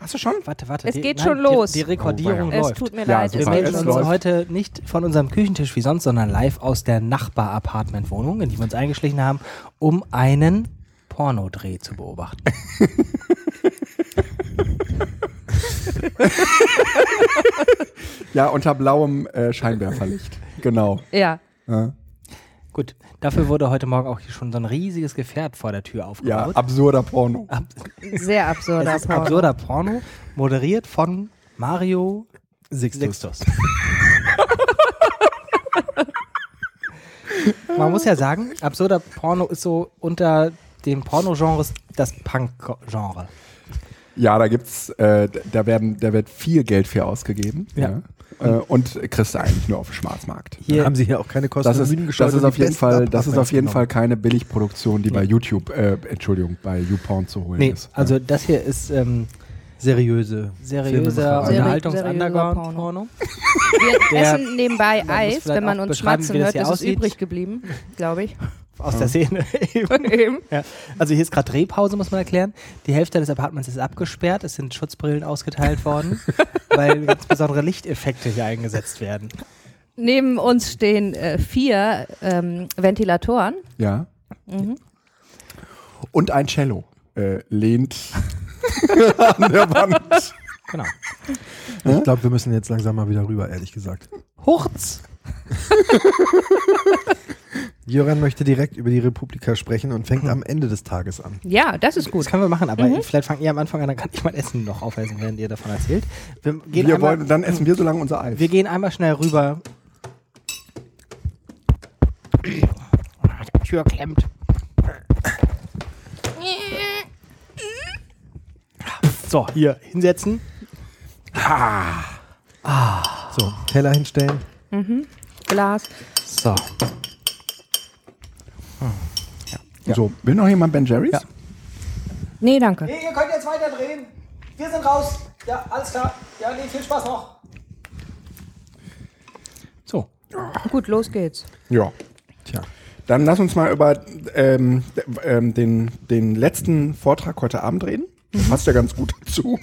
Hast du schon? Warte, warte. Es die, geht schon die, los. Die Rekordierung Oh, Es läuft. tut mir Ja, leid. Wir es melden es uns schon läuft. heute nicht von unserem Küchentisch wie sonst, sondern live aus der Nachbar-Apartment-Wohnung, in die wir uns eingeschlichen haben, um einen Pornodreh zu beobachten. Ja, unter blauem äh, Scheinwerferlicht. Genau. Ja. Ja, Gut, dafür wurde heute Morgen auch hier schon so ein riesiges Gefährt vor der Tür ja aufgebaut. absurder Porno. Ab Sehr absurder es ist Porno. absurder Porno, moderiert von Mario Sixtus. Sixtus. Man muss ja sagen, absurder Porno ist so unter den Pornogenres das Punk-Genre. Ja, da gibt's, äh, da werden, da wird viel Geld für ausgegeben. Ja. Äh, und kriegst du eigentlich nur auf dem Schwarzmarkt. Hier haben sie hier auch keine Kosten Das und ist, Mühen das ist auf jeden Fall, das ist auf jeden Fall keine Billigproduktion, die bei YouTube, äh, Entschuldigung, bei YouPorn zu holen Nee, ist. also das hier ist ähm, seriöse seriöser Unterhaltungs-Underground-Porno. Wir essen nebenbei Eis. Wenn man uns schmatzen hört, ist es aussieht. übrig geblieben, glaube ich. Aus der Szene eben. Eben. Ja. Also hier ist gerade Drehpause, muss man erklären. Die Hälfte des Apartments ist abgesperrt. Es sind Schutzbrillen ausgeteilt worden, weil ganz besondere Lichteffekte hier eingesetzt werden. Neben uns stehen äh, vier ähm, Ventilatoren. Ja. Mhm. Und ein Cello äh, lehnt an der Wand. Genau. Ich glaube, wir müssen jetzt langsam mal wieder rüber, ehrlich gesagt. Hurz! Jöran möchte direkt über die Republika sprechen und fängt am Ende des Tages an. Ja, das ist Das gut. können wir machen, aber vielleicht fangt ihr am Anfang an, dann kann ich mein Essen noch aufessen, während ihr davon erzählt. Wir gehen, Wir einmal, wollen, dann essen wir so lange unser Eis. wir gehen einmal schnell rüber. Die Tür klemmt. So, hier hinsetzen. So, Teller hinstellen. Glas. So. So, will noch jemand Ben Jerry's? Ja. Nee, danke. Nee, ihr könnt jetzt weiter drehen. Wir sind raus. Ja, alles klar. Ja, nee, viel Spaß noch. So. Gut, los geht's. Ja. Tja. Dann lass uns mal über ähm, ähm, den, den letzten Vortrag heute Abend reden. Passt ja ganz gut dazu.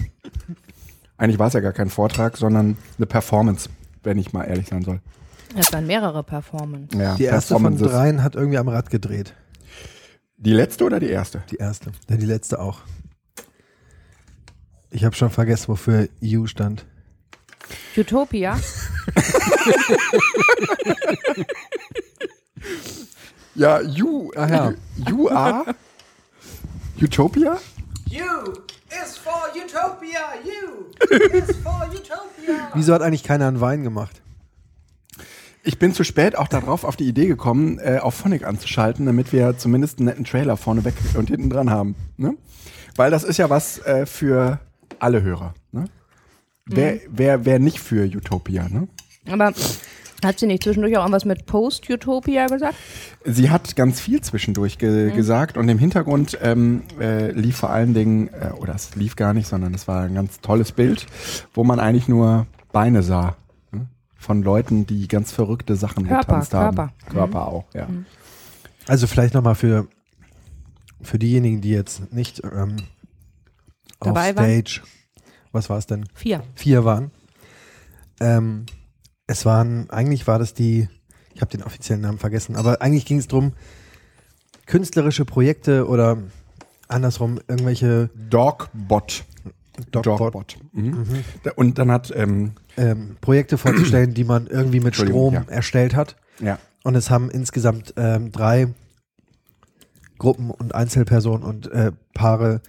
Eigentlich war es ja gar kein Vortrag, sondern eine Performance, wenn ich mal ehrlich sein soll. Das waren mehrere Performances. Ja, Die erste von dreien hat irgendwie am Rad gedreht. Die letzte oder die erste? Die erste. Ja, die letzte auch. Ich habe schon vergessen, wofür EU stand. Utopia. Ja, you, Ach ja. you are Utopia? You is for Utopia. You is for Utopia. Wieso hat eigentlich keiner einen Wein gemacht? Ich bin zu spät auch darauf auf die Idee gekommen, äh, auf Phonic anzuschalten, damit wir zumindest einen netten Trailer vorne weg und hinten dran haben. Ne? Weil das ist ja was äh, für alle Hörer. Ne? Wer, wer, wer nicht für Utopia, ne? Aber hat sie nicht zwischendurch auch irgendwas mit Post-Utopia gesagt? Sie hat ganz viel zwischendurch ge gesagt und im Hintergrund ähm, äh, lief vor allen Dingen, äh, oder es lief gar nicht, sondern es war ein ganz tolles Bild, wo man eigentlich nur Beine sah. Von Leuten, die ganz verrückte Sachen Körper, getanzt haben. Körper. Körper auch, ja. Also vielleicht nochmal für, für diejenigen, die jetzt nicht ähm, auf Dabei waren? Stage, was war es denn? Vier. Vier waren. Ähm, es waren, eigentlich war das die, ich habe den offiziellen Namen vergessen, aber eigentlich ging es darum, künstlerische Projekte oder andersrum irgendwelche Dogbot. Dogbot, Mhm. Da- Und dann hat, ähm, ähm, Projekte vorzustellen, die man irgendwie mit Strom ja. erstellt hat. ja, Und es haben insgesamt ähm, drei Gruppen und Einzelpersonen und äh, Paare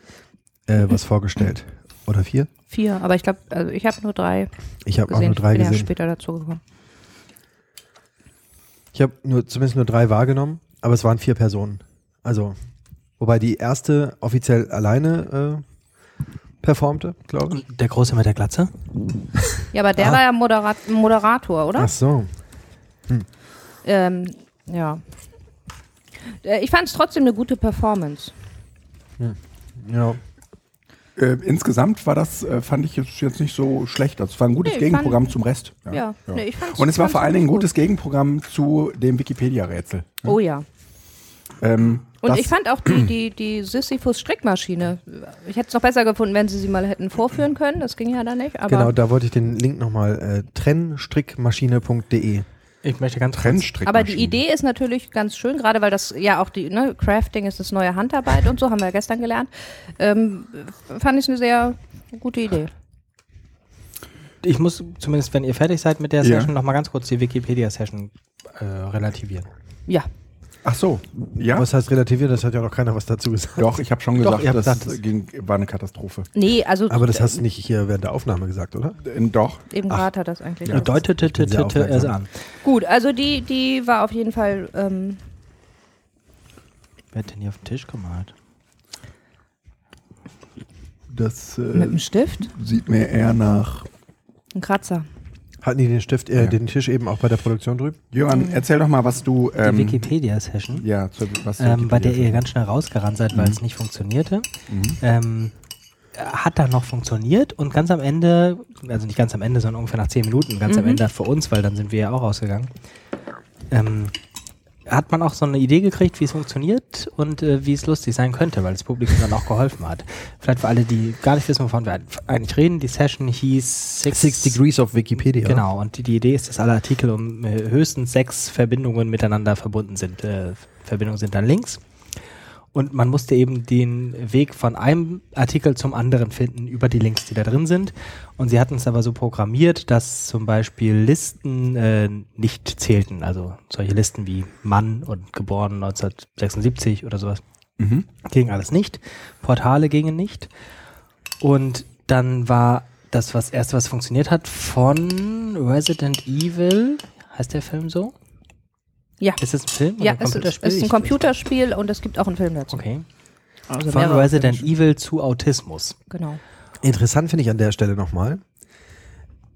äh, was vorgestellt. Oder vier? Vier. Aber ich glaube, also ich habe nur drei Ich habe auch gesehen. nur drei ich bin ja gesehen. später dazu gekommen. Ich habe nur zumindest nur drei wahrgenommen, aber es waren vier Personen. Also, wobei die erste offiziell alleine äh, performte, glaube ich. Der Große mit der Glatze? Ja, aber der Ah. war ja Moderat Moderator, oder? Ach so. Ähm, ja. Äh, Ich fand es trotzdem eine gute Performance. Ja. Äh, insgesamt war das, äh, fand ich jetzt, jetzt nicht so schlecht. Das war ein gutes Nee, Gegenprogramm fand- zum Rest. Ja, Nee, ich fand's, Und es war vor allen Dingen ein gut. gutes Gegenprogramm zu dem Wikipedia-Rätsel. Oh ja. Ähm, Und das- ich fand auch die, die, die Sisyphus-Strickmaschine. Ich hätte es noch besser gefunden, wenn sie sie mal hätten vorführen können. Das ging ja dann nicht. Aber Genau, da wollte ich den Link nochmal, äh, trennstrickmaschine.de. Ich möchte ganz. Trennstrickmaschinen. Aber die Idee ist natürlich ganz schön, gerade weil das ja auch die, ne, Crafting ist das neue Handarbeit und so, haben wir ja gestern gelernt. Ähm, fand ich eine sehr gute Idee. Ich muss zumindest, wenn ihr fertig seid mit der Ja. Session, noch mal ganz kurz die Wikipedia-Session äh, relativieren. Ja. Ach so, ja. Was heißt relativiert? Das hat ja noch keiner was dazu gesagt. Doch, ich habe schon Doch, gesagt, habt das gesagt, das- ging, war eine Katastrophe. Nee, also Aber das hast du nicht hier während der Aufnahme gesagt, oder? Äh, Doch. eben gerade hat das eigentlich. Ja, deutete es an. Gut, also die, die war auf jeden Fall ähm, Wer hat denn hier auf den Tisch gemalt? Das mit äh, dem Stift, sieht mir eher nach. ein Kratzer. Hatten die den Stift, äh, Ja. den Tisch eben auch bei der Produktion drüben? Johann, erzähl doch mal, was du. Die Ähm, Wikipedia-Session. Ja, zu, was ähm, bei der ihr Wikipedia- ganz schnell rausgerannt seid, weil Mhm. es nicht funktionierte. Mhm. Ähm, hat dann noch funktioniert und ganz am Ende, also nicht ganz am Ende, sondern ungefähr nach zehn Minuten, ganz am Mhm. Ende für uns, weil dann sind wir ja auch rausgegangen, ähm, hat man auch so eine Idee gekriegt, wie es funktioniert und äh, wie es lustig sein könnte, weil das Publikum dann auch geholfen hat. Vielleicht für alle, die gar nicht wissen, wovon wir eigentlich reden, die Session hieß Six, Six Degrees of Wikipedia. Genau, und die, die Idee ist, dass alle Artikel um äh, höchstens sechs Verbindungen miteinander verbunden sind. Äh, Verbindungen sind dann Links. Und man musste eben den Weg von einem Artikel zum anderen finden über die Links, die da drin sind. Und sie hatten es aber so programmiert, dass zum Beispiel Listen äh, nicht zählten. Also solche Listen wie Mann und geboren 1976 oder sowas Mhm. ging alles nicht. Portale gingen nicht. Und dann war das was erste, was funktioniert hat, von Resident Evil. Heißt der Film so? Ja. Ist das ein Film? oder Ja, ein es ist, Computerspiel? es ist ein Computerspiel und es gibt auch einen Film dazu. Okay. Also Von Resident. Evil zu Autismus. Genau. Interessant finde ich an der Stelle nochmal,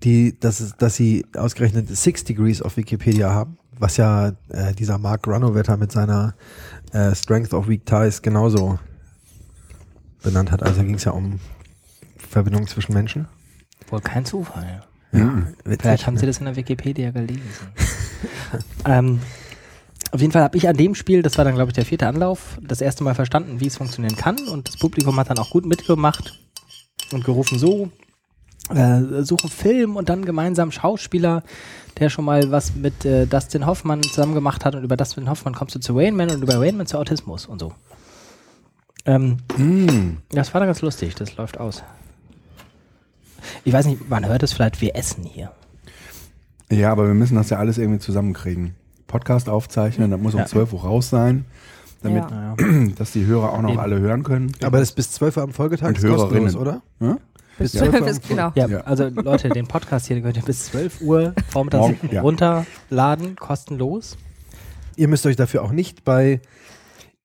die, dass, es- dass sie ausgerechnet Six Degrees of Wikipedia haben, was ja äh, dieser Mark Runovetter mit seiner äh, Strength of Weak Ties genauso benannt hat. Also ging es ja um Verbindungen zwischen Menschen. Wohl kein Zufall. Mhm. Witzig, Vielleicht haben ne? Sie das in der Wikipedia gelesen. ähm, auf jeden Fall habe ich an dem Spiel, das war dann glaube ich der vierte Anlauf, das erste Mal verstanden, wie es funktionieren kann und das Publikum hat dann auch gut mitgemacht und gerufen so, äh, suchen Film und dann gemeinsam Schauspieler, der schon mal was mit äh, Dustin Hoffmann zusammen gemacht hat und über Dustin Hoffmann kommst du zu Rainman und über Rainman zu Autismus und so. Ähm, Mhm. das war dann ganz lustig, das läuft aus. Ich weiß nicht, man hört es vielleicht, wir essen hier. Ja, aber wir müssen das ja alles irgendwie zusammenkriegen. Podcast aufzeichnen, das muss um Ja. 12 Uhr raus sein, damit, Ja. Dass die Hörer auch noch Eben. alle hören können. Aber das ist bis 12 Uhr am Folgetag Und ist kostenlos, Hörerinnen. oder? Bis Ja. 12 ist genau. Ja, Ja. also Leute, den Podcast hier den könnt ihr bis 12 Uhr vormittags Morgen, ja. runterladen, kostenlos. Ihr müsst euch dafür auch nicht bei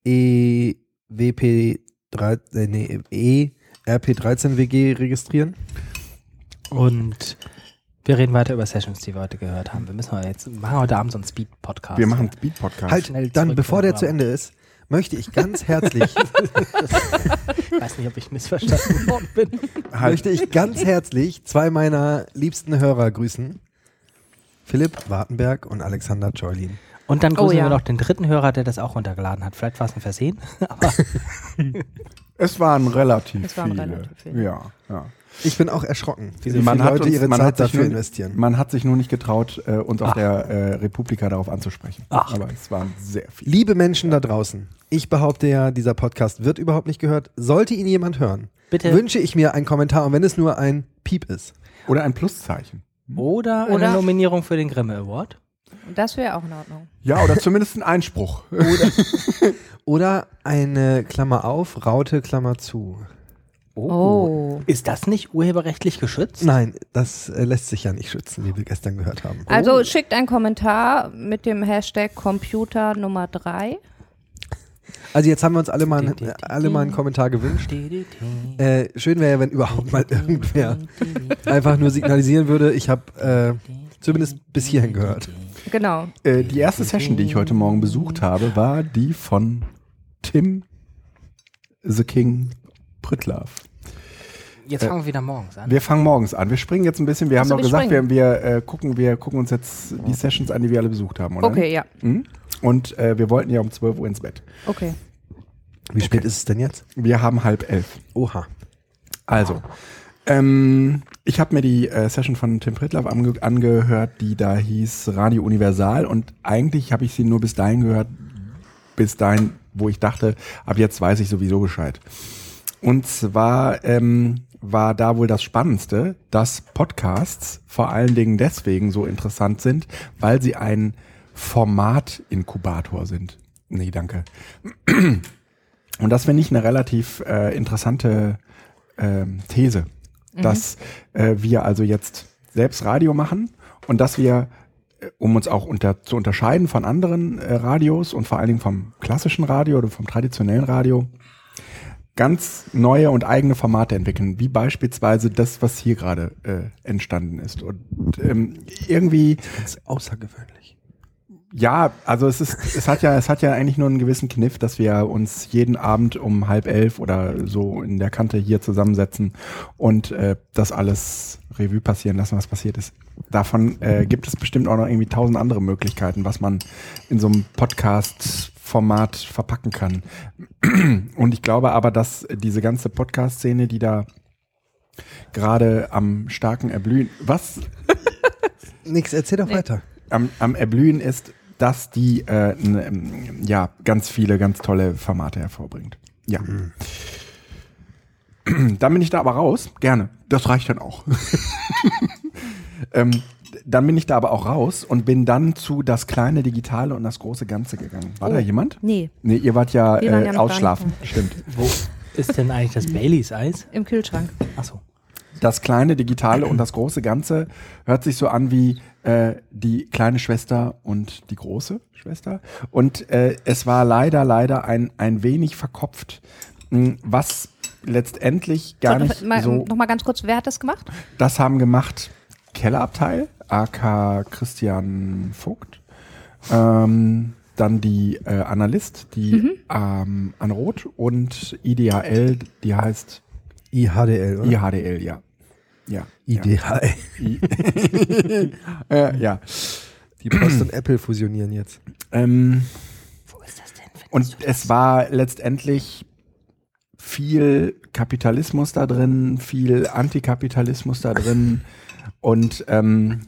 E EWP3, äh, nee, ERP13WG registrieren. Und wir reden weiter über Sessions, die wir heute gehört haben. Wir müssen aber jetzt machen heute Abend so einen Speed-Podcast. Wir machen Speed-Podcast. Halt, schnell dann, bevor der zu Ende ist, möchte ich ganz herzlich, Ich weiß nicht, ob ich missverstanden worden bin. halt. möchte ich ganz herzlich zwei meiner liebsten Hörer grüßen. Philipp Wartenberg und Alexander Joylin. Und dann grüßen Oh, ja. wir noch den dritten Hörer, der das auch runtergeladen hat. Vielleicht war es ein Versehen. Aber Es waren relativ Es waren viele. relativ viele. Ja, ja. Ich bin auch erschrocken, wie Man Leute uns- ihre man Zeit dafür nur- investieren. Man hat sich nur nicht getraut, äh, uns auf Ach. der äh, Republika darauf anzusprechen. Ach. Aber es waren sehr viele. Liebe Menschen da draußen, ich behaupte ja, dieser Podcast wird überhaupt nicht gehört. Sollte ihn jemand hören, bitte. wünsche ich mir einen Kommentar, und wenn es nur ein Piep ist. Oder ein Pluszeichen. Oder, Oder- eine Nominierung für den Grimme Award. Das wäre auch in Ordnung. Ja, oder zumindest ein Einspruch. Oder eine Klammer auf, Raute, Klammer zu. Oh. Ist das nicht urheberrechtlich geschützt? Nein, das äh, lässt sich ja nicht schützen, wie wir gestern gehört haben. Also schickt einen Kommentar mit dem Hashtag Computer Nummer 3. Also jetzt haben wir uns alle mal, einen- alle mal einen Kommentar gewünscht. Äh, schön wäre ja, wenn überhaupt mal irgendwer einfach nur signalisieren würde, ich habe äh, zumindest bis hierhin gehört. Genau. Äh, die erste Session, die ich heute Morgen besucht habe, war die von Tim The King Pritlove. Jetzt Äh, fangen wir wieder morgens an. Wir fangen morgens an. Wir springen jetzt ein bisschen. Wir Ach haben so, doch wir gesagt, wir, springen. wir, äh, gucken, wir gucken uns jetzt die Sessions an, die wir alle besucht haben, oder? Okay, ja. Mhm. Und äh, wir wollten ja um 12 Uhr ins Bett. Okay. Wie spät ist es denn jetzt? Wir haben halb elf. Oha. Also, ähm, ich habe mir die äh, Session von Tim Pritloff ange angehört, die da hieß Radio Universal und eigentlich habe ich sie nur bis dahin gehört, bis dahin, wo ich dachte, ab jetzt weiß ich sowieso Bescheid. Und zwar ähm, war da wohl das Spannendste, dass Podcasts vor allen Dingen deswegen so interessant sind, weil sie ein Formatinkubator sind. Nee, danke. Und das finde ich eine relativ äh, interessante ähm, These, dass äh, wir also jetzt selbst Radio machen und dass wir, äh, um uns auch unter, zu unterscheiden von anderen äh, Radios und vor allen Dingen vom klassischen Radio oder vom traditionellen Radio, ganz neue und eigene Formate entwickeln, wie beispielsweise das, was hier gerade äh, entstanden ist. Und ähm, irgendwie Das ist außergewöhnlich. Ja, also es ist, es hat ja, es hat ja eigentlich nur einen gewissen Kniff, dass wir uns jeden Abend um halb elf oder so in der Kante hier zusammensetzen und äh, das alles Revue passieren lassen, was passiert ist. Davon äh, gibt es bestimmt auch noch irgendwie tausend andere Möglichkeiten, was man in so einem Podcast-Format verpacken kann. Und ich glaube aber, dass diese ganze Podcast-Szene, die da gerade am starken Erblühen, was Nix, erzähl doch weiter. am, am Erblühen ist, dass die äh, n, ähm, ja ganz viele ganz tolle Formate hervorbringt. Ja. Dann bin ich da aber raus. Gerne. Das reicht dann auch. ähm, dann bin ich da aber auch raus und bin dann zu das kleine Digitale und das große Ganze gegangen. War da jemand? Nee, Nee, ihr wart ja, Wir äh, ja ausschlafen. Stimmt. Wo ist denn eigentlich das Baileys Eis? im Kühlschrank. Achso. das kleine Digitale und das große Ganze hört sich so an wie äh, die kleine Schwester und die große Schwester. Und äh, es war leider, leider ein, ein wenig verkopft, mh, was letztendlich gar So, nicht mal, so. Noch mal ganz kurz, wer hat das gemacht? Das haben gemacht Kellerabteil, AK Christian Vogt. Ähm, dann die äh, Analyst, die Mhm. ähm, Anne Roth und IDHL, die heißt IHDL, oder? IHDL, ja. Ja. IDHL. I äh, ja. Die Post und Apple fusionieren jetzt. Ähm, Wo ist das denn? und es war letztendlich viel Kapitalismus da drin, viel Antikapitalismus da drin. Und ähm,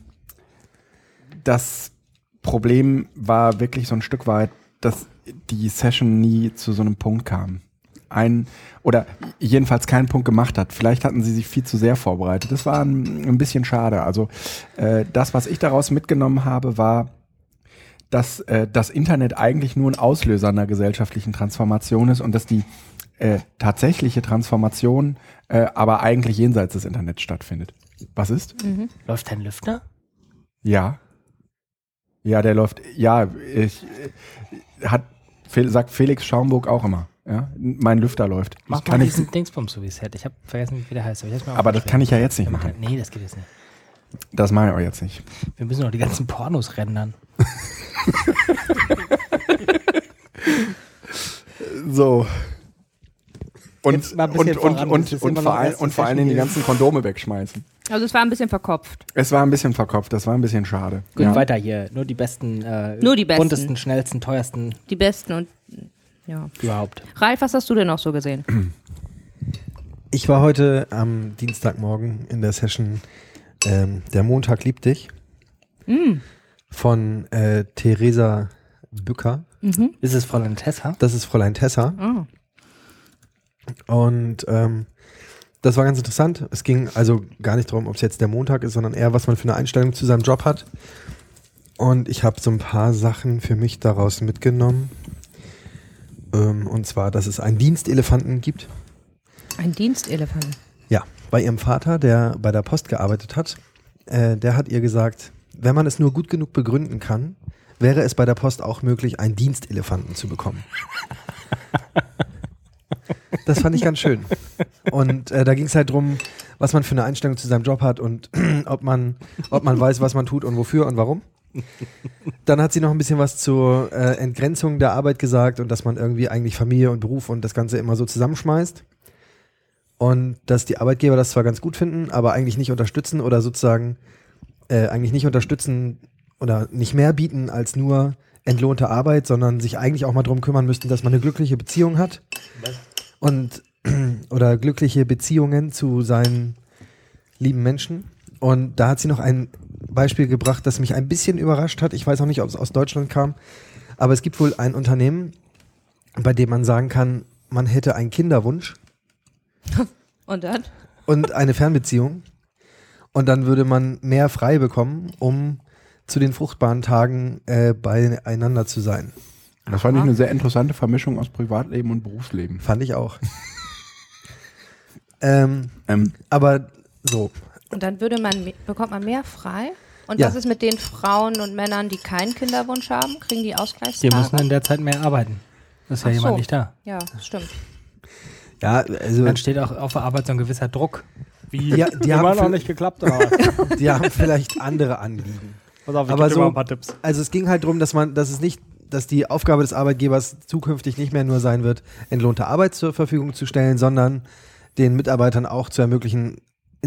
das Problem war wirklich so ein Stück weit, dass die Session nie zu so einem Punkt kam. Ein oder jedenfalls keinen Punkt gemacht hat. Vielleicht hatten sie sich viel zu sehr vorbereitet. Das war ein, ein bisschen schade. Also äh, das, was ich daraus mitgenommen habe, war, dass äh, das Internet eigentlich nur ein Auslöser einer gesellschaftlichen Transformation ist und dass die äh, tatsächliche Transformation äh, aber eigentlich jenseits des Internets stattfindet. Was ist? Läuft dein Lüfter? Ja. Ja, der läuft. Ja, ich äh, hat sagt Felix Schaumburg auch immer. Ja, mein Lüfter läuft. Mach ich kann mal nicht, diesen Dingsbums so wie es hätte. Ich habe vergessen, wie der heißt. Aber, mir aber das kann ich ja jetzt nicht machen. Nee, das geht jetzt nicht. Das mache ich auch jetzt nicht. Wir müssen noch die ganzen Pornos rendern. So. Und, ein und, und, und, das und, vor erste und vor allen Dingen die ganzen Kondome wegschmeißen. Also es war ein bisschen verkopft. Es war ein bisschen verkopft, das war ein bisschen schade. Gut, Ja. weiter hier. Nur die besten, äh, Nur die besten. buntesten, schnellsten, teuersten Die besten und ja. überhaupt. Ralf, was hast du denn noch so gesehen? Ich war heute am Dienstagmorgen in der Session ähm, Der Montag liebt dich von äh, Theresa Bücker. Ist es Fräulein Tessa? Das ist Fräulein Tessa. Oh. Und ähm, das war ganz interessant. Es ging also gar nicht darum, ob es jetzt der Montag ist, sondern eher, was man für eine Einstellung zu seinem Job hat. Und ich habe so ein paar Sachen für mich daraus mitgenommen. Ähm, und zwar, dass es einen Dienstelefanten gibt. Ein Dienstelefant. Ja, bei ihrem Vater, der bei der Post gearbeitet hat, äh, der hat ihr gesagt, wenn man es nur gut genug begründen kann, wäre es bei der Post auch möglich, einen Dienstelefanten zu bekommen. Das fand ich ganz schön. Und äh, da ging es halt drum, was man für eine Einstellung zu seinem Job hat und ob man, ob man weiß, was man tut und wofür und warum. Dann hat sie noch ein bisschen was zur äh, Entgrenzung der Arbeit gesagt und dass man irgendwie eigentlich Familie und Beruf und das Ganze immer so zusammenschmeißt. und dass die Arbeitgeber das zwar ganz gut finden, aber eigentlich nicht unterstützen oder sozusagen äh, eigentlich nicht unterstützen oder nicht mehr bieten als nur entlohnte Arbeit, sondern sich eigentlich auch mal drum kümmern müssten, dass man eine glückliche Beziehung hat und oder glückliche Beziehungen zu seinen lieben Menschen. Und da hat sie noch ein Beispiel gebracht, das mich ein bisschen überrascht hat. Ich weiß auch nicht, ob es aus Deutschland kam, aber es gibt wohl ein Unternehmen, bei dem man sagen kann, man hätte einen Kinderwunsch Und dann? und eine Fernbeziehung und dann würde man mehr frei bekommen, um zu den fruchtbaren Tagen äh, beieinander zu sein. Das fand ich eine sehr interessante Vermischung aus Privatleben und Berufsleben. Fand ich auch. ähm, Ähm, aber so, Und dann würde man, bekommt man mehr frei. Und Ja. was ist mit den Frauen und Männern, die keinen Kinderwunsch haben? Kriegen die Die Ausgleichstage? müssen in der Zeit mehr arbeiten. Ist ja Ach jemand so. nicht da. ja, stimmt. ja, also Dann steht auch auf der Arbeit so ein gewisser Druck. Wie? Ja, die haben Immer noch für- nicht geklappt, was? die haben vielleicht andere Anliegen. Pass auf, ich Aber so- mal ein paar Tipps. Also es ging halt darum, dass man, dass es nicht, dass die Aufgabe des Arbeitgebers zukünftig nicht mehr nur sein wird, entlohnte Arbeit zur Verfügung zu stellen, sondern den Mitarbeitern auch zu ermöglichen,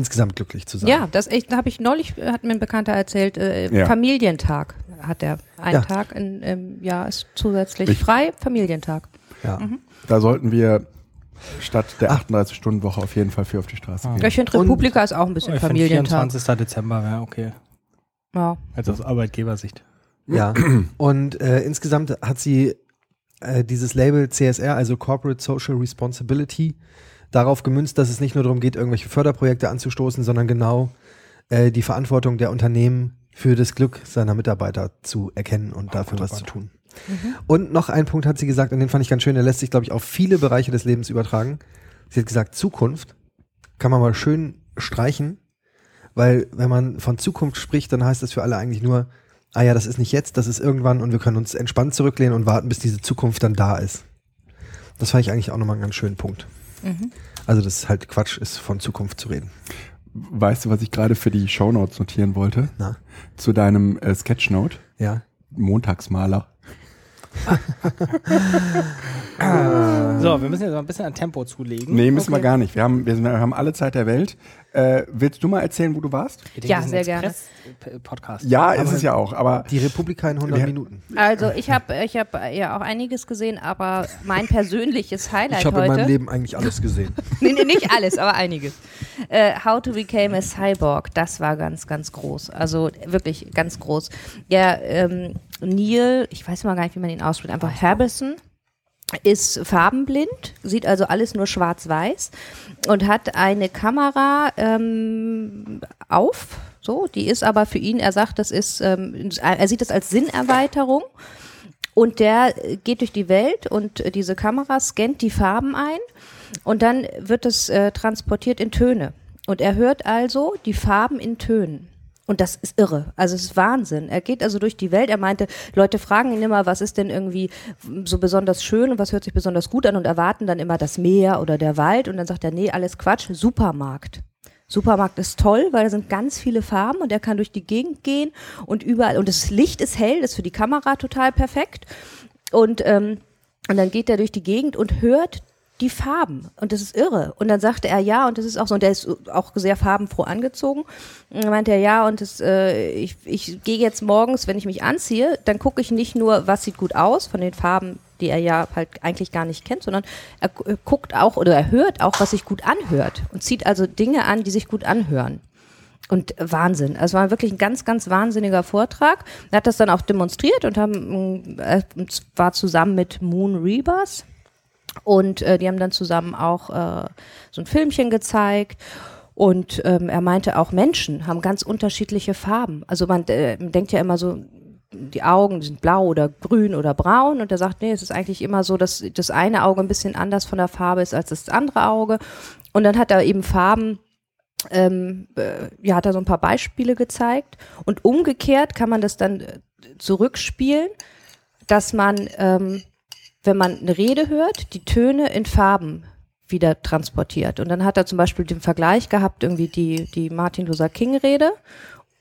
insgesamt glücklich zu sein. Ja, das echt, habe ich neulich, äh, hat mir ein Bekannter erzählt, äh, Ja. Familientag hat er. Ein Ja. Tag in, im Jahr ist zusätzlich Ich- frei, Familientag. ja. da sollten wir statt der 38-Stunden-Woche auf jeden Fall für auf die Straße Ah. gehen. Ich finde, Republika ist auch ein bisschen Ich finde Familientag. 24. Dezember wäre okay. Ja. Also aus Arbeitgebersicht. Ja. Und äh, insgesamt hat sie äh, dieses Label CSR, also Corporate Social Responsibility, darauf gemünzt, dass es nicht nur darum geht, irgendwelche Förderprojekte anzustoßen, sondern genau äh, die Verantwortung der Unternehmen für das Glück seiner Mitarbeiter zu erkennen und dafür was zu tun. Und noch ein Punkt hat sie gesagt, und den fand ich ganz schön, der lässt sich, glaube ich, auf viele Bereiche des Lebens übertragen. Sie hat gesagt, Zukunft kann man mal schön streichen, weil wenn man von Zukunft spricht, dann heißt das für alle eigentlich nur, ah ja, das ist nicht jetzt, das ist irgendwann und wir können uns entspannt zurücklehnen und warten, bis diese Zukunft dann da ist. Das fand ich eigentlich auch nochmal einen ganz schönen Punkt. Also, dass es halt Quatsch ist, von Zukunft zu reden. Weißt du, was ich gerade für die Shownotes notieren wollte? Na, Zu deinem äh, Sketchnote? ja. Montagsmaler. So, wir müssen jetzt mal ein bisschen an Tempo zulegen. Nee, müssen wir Okay. gar nicht. Wir haben, wir, sind, wir haben alle Zeit der Welt. Äh, willst du mal erzählen, wo du warst? Ich denke, Ja, das ist sehr ein gerne. Express-Podcast. Ja, ist es ja auch, aber Die Republika in 100 Wir- Minuten. Also ich habe ich hab ja auch einiges gesehen, aber mein persönliches Highlight Ich habe in heute. meinem Leben eigentlich alles gesehen. nee, nee, nicht alles, aber einiges. Äh, How to Become a Cyborg, das war ganz, ganz groß. Also wirklich ganz groß. Ja, ähm, Neil, ich weiß mal gar nicht, wie man ihn ausspricht, einfach Harbison ist farbenblind, sieht also alles nur schwarz-weiß und hat eine Kamera ähm, auf, so, die ist aber für ihn, er sagt, das ist, ähm, er sieht das als Sinnerweiterung und der geht durch die Welt und diese Kamera scannt die Farben ein und dann wird es äh, transportiert in Töne. Und er hört also die Farben in Tönen. Und das ist irre. Also es ist Wahnsinn. Er geht also durch die Welt. Er meinte, Leute fragen ihn immer, was ist denn irgendwie so besonders schön und was hört sich besonders gut an und erwarten dann immer das Meer oder der Wald. Und dann sagt er, nee, alles Quatsch, Supermarkt. Supermarkt ist toll, weil da sind ganz viele Farben und er kann durch die Gegend gehen und überall, und das Licht ist hell, das ist für die Kamera total perfekt. Und, ähm, und dann geht er durch die Gegend und hört die Farben. Und das ist irre. Und dann sagte er ja, und das ist auch so, und der ist auch sehr farbenfroh angezogen. Und dann meinte er ja, und das, äh, ich, ich gehe jetzt morgens, wenn ich mich anziehe, dann gucke ich nicht nur, was sieht gut aus von den Farben, die er ja halt eigentlich gar nicht kennt, sondern er gu- guckt auch oder er hört auch, was sich gut anhört und zieht also Dinge an, die sich gut anhören. Und Wahnsinn. Also war wirklich ein ganz, ganz wahnsinniger Vortrag. Er hat das dann auch demonstriert und haben, äh, war zusammen mit Moon Rebus. Und äh, die haben dann zusammen auch äh, so ein Filmchen gezeigt. Und ähm, er meinte auch, Menschen haben ganz unterschiedliche Farben. Also man, äh, denkt ja immer so, die Augen sind blau oder grün oder braun. Und er sagt, nee, es ist eigentlich immer so, dass das eine Auge ein bisschen anders von der Farbe ist als das andere Auge. Und dann hat er eben Farben ähm, äh, ja, hat er so ein paar Beispiele gezeigt. Und umgekehrt kann man das dann äh, zurückspielen, dass man, ähm, wenn man eine Rede hört, die Töne in Farben wieder transportiert. Und dann hat er zum Beispiel den Vergleich gehabt, irgendwie die, die Martin Luther King Rede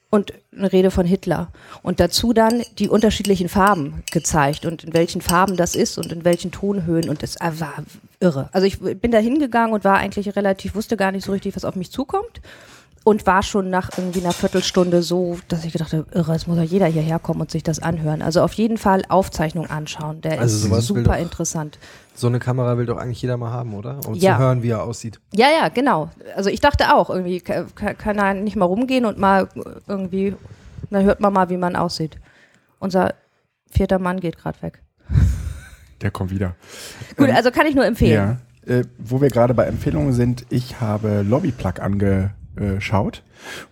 und eine Rede von Hitler. Und dazu dann die unterschiedlichen Farben gezeigt und in welchen Farben das ist und in welchen Tonhöhen. Und es war irre. Also ich bin da hingegangen und war eigentlich relativ, wusste gar nicht so richtig, was auf mich zukommt. Und war schon nach irgendwie einer Viertelstunde so, dass ich gedacht habe, irre, es muss ja jeder hierher kommen und sich das anhören. Also auf jeden Fall Aufzeichnung anschauen. Der Also ist super doch- interessant. So eine Kamera will doch eigentlich jeder mal haben, oder? Um Ja. zu hören, wie er aussieht. Ja, ja, genau. Also ich dachte auch, irgendwie ka- ka- kann er nicht mal rumgehen und mal irgendwie, dann hört man mal, wie man aussieht. Unser vierter Mann geht gerade weg. Der kommt wieder. Gut, Ähm, also kann ich nur empfehlen. Ja. Äh, wo wir gerade bei Empfehlungen sind, ich habe Lobbyplug angeschaut.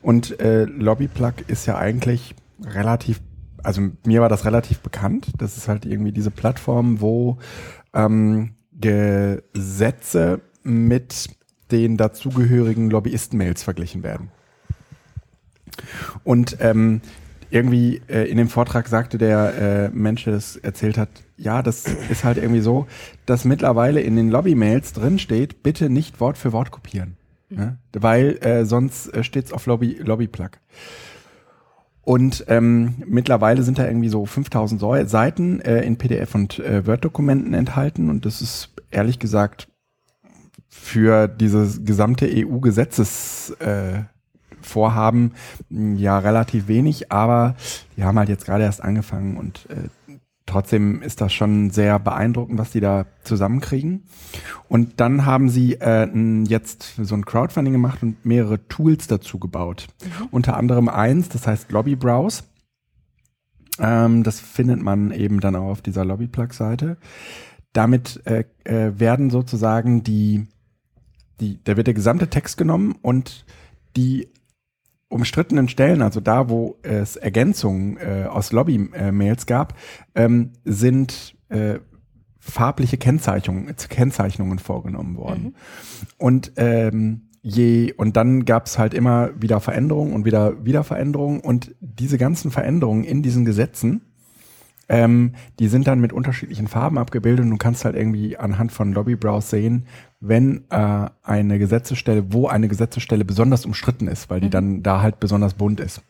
Und äh, Lobbyplug ist ja eigentlich relativ, also mir war das relativ bekannt. Das ist halt irgendwie diese Plattform, wo ähm, Gesetze mit den dazugehörigen Lobbyisten-Mails verglichen werden. Und ähm, irgendwie äh, in dem Vortrag sagte der äh, Mensch, der das erzählt hat, ja, das ist halt irgendwie so, dass mittlerweile in den Lobby-Mails drin steht, bitte nicht Wort für Wort kopieren. Ne? Weil äh, sonst äh, steht's auf Lobby, Lobby-Plug. Und ähm, mittlerweile sind da irgendwie so 5000 Säu- Seiten äh, in PDF und äh, Word-Dokumenten enthalten und das ist ehrlich gesagt für dieses gesamte EU-Gesetzesvorhaben äh, mh, ja relativ wenig, aber die haben halt jetzt gerade erst angefangen und äh, trotzdem ist das schon sehr beeindruckend, was die da zusammenkriegen. Und dann haben sie äh, jetzt so ein Crowdfunding gemacht und mehrere Tools dazu gebaut. Unter anderem eins, das heißt Lobby Browse. Ähm, das findet man eben dann auch auf dieser Lobbyplug-Seite. Damit äh, äh, werden sozusagen die, die, da wird der gesamte Text genommen und die umstrittenen Stellen, also da, wo es Ergänzungen äh, aus Lobby-Mails gab, ähm, sind äh, farbliche Kennzeichnungen, Kennzeichnungen vorgenommen worden. Und ähm, je und dann gab es halt immer wieder Veränderungen und wieder wieder Veränderungen. Und diese ganzen Veränderungen in diesen Gesetzen, ähm, die sind dann mit unterschiedlichen Farben abgebildet. Und du kannst halt irgendwie anhand von Lobby Browse sehen, wenn äh, eine Gesetzesstelle, wo eine Gesetzesstelle besonders umstritten ist, weil die dann da halt besonders bunt ist.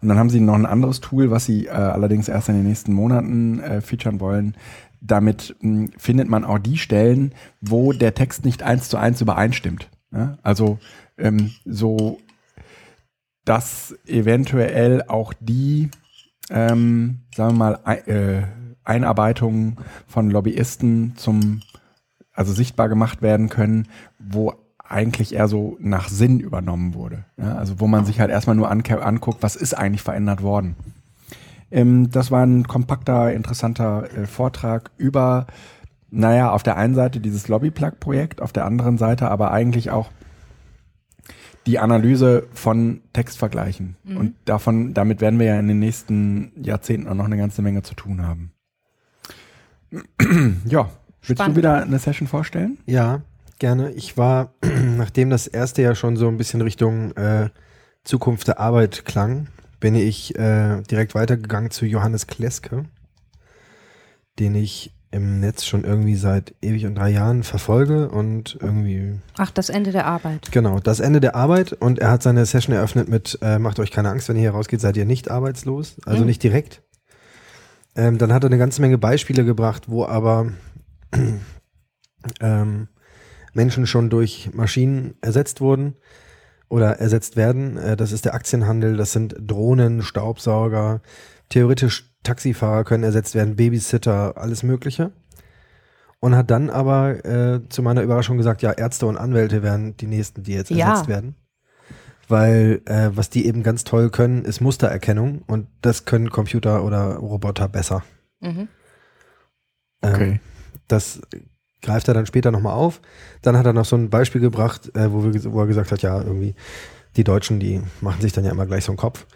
Und dann haben sie noch ein anderes Tool, was sie äh, allerdings erst in den nächsten Monaten äh, featuren wollen. Damit mh, findet man auch die Stellen, wo der Text nicht eins zu eins übereinstimmt. Ja? Also ähm, so, dass eventuell auch die, ähm, sagen wir mal, äh, Einarbeitungen von Lobbyisten zum, also sichtbar gemacht werden können, wo eigentlich eher so nach Sinn übernommen wurde. Ja, also wo man sich halt erstmal nur anguckt, was ist eigentlich verändert worden. Ähm, das war ein kompakter, interessanter äh, Vortrag über, naja, auf der einen Seite dieses Lobbyplug-Projekt, auf der anderen Seite aber eigentlich auch die Analyse von Textvergleichen. Und davon, damit werden wir ja in den nächsten Jahrzehnten auch noch eine ganze Menge zu tun haben. ja, willst Spannend. du wieder eine Session vorstellen? Ja, gerne. Ich war, nachdem das erste ja schon so ein bisschen Richtung äh, Zukunft der Arbeit klang, bin ich äh, direkt weitergegangen zu Johannes Kleske, den ich im Netz schon irgendwie seit ewig und drei Jahren verfolge und irgendwie Ach, das Ende der Arbeit. Genau, das Ende der Arbeit und er hat seine Session eröffnet mit, äh, macht euch keine Angst, wenn ihr hier rausgeht, seid ihr nicht arbeitslos, also Mhm. nicht direkt. Ähm, dann hat er eine ganze Menge Beispiele gebracht, wo aber ähm, Menschen schon durch Maschinen ersetzt wurden oder ersetzt werden. Äh, das ist der Aktienhandel, das sind Drohnen, Staubsauger, theoretisch Taxifahrer können ersetzt werden, Babysitter, alles Mögliche. Und hat dann aber äh, zu meiner Überraschung gesagt, ja, Ärzte und Anwälte wären die nächsten, die jetzt Ja. ersetzt werden. Weil äh, was die eben ganz toll können, ist Mustererkennung und das können Computer oder Roboter besser. Mhm. Ähm, das greift er dann später nochmal auf. Dann hat er noch so ein Beispiel gebracht, äh, wo, wir, wo er gesagt hat, ja, irgendwie, die Deutschen, die machen sich dann ja immer gleich so einen Kopf.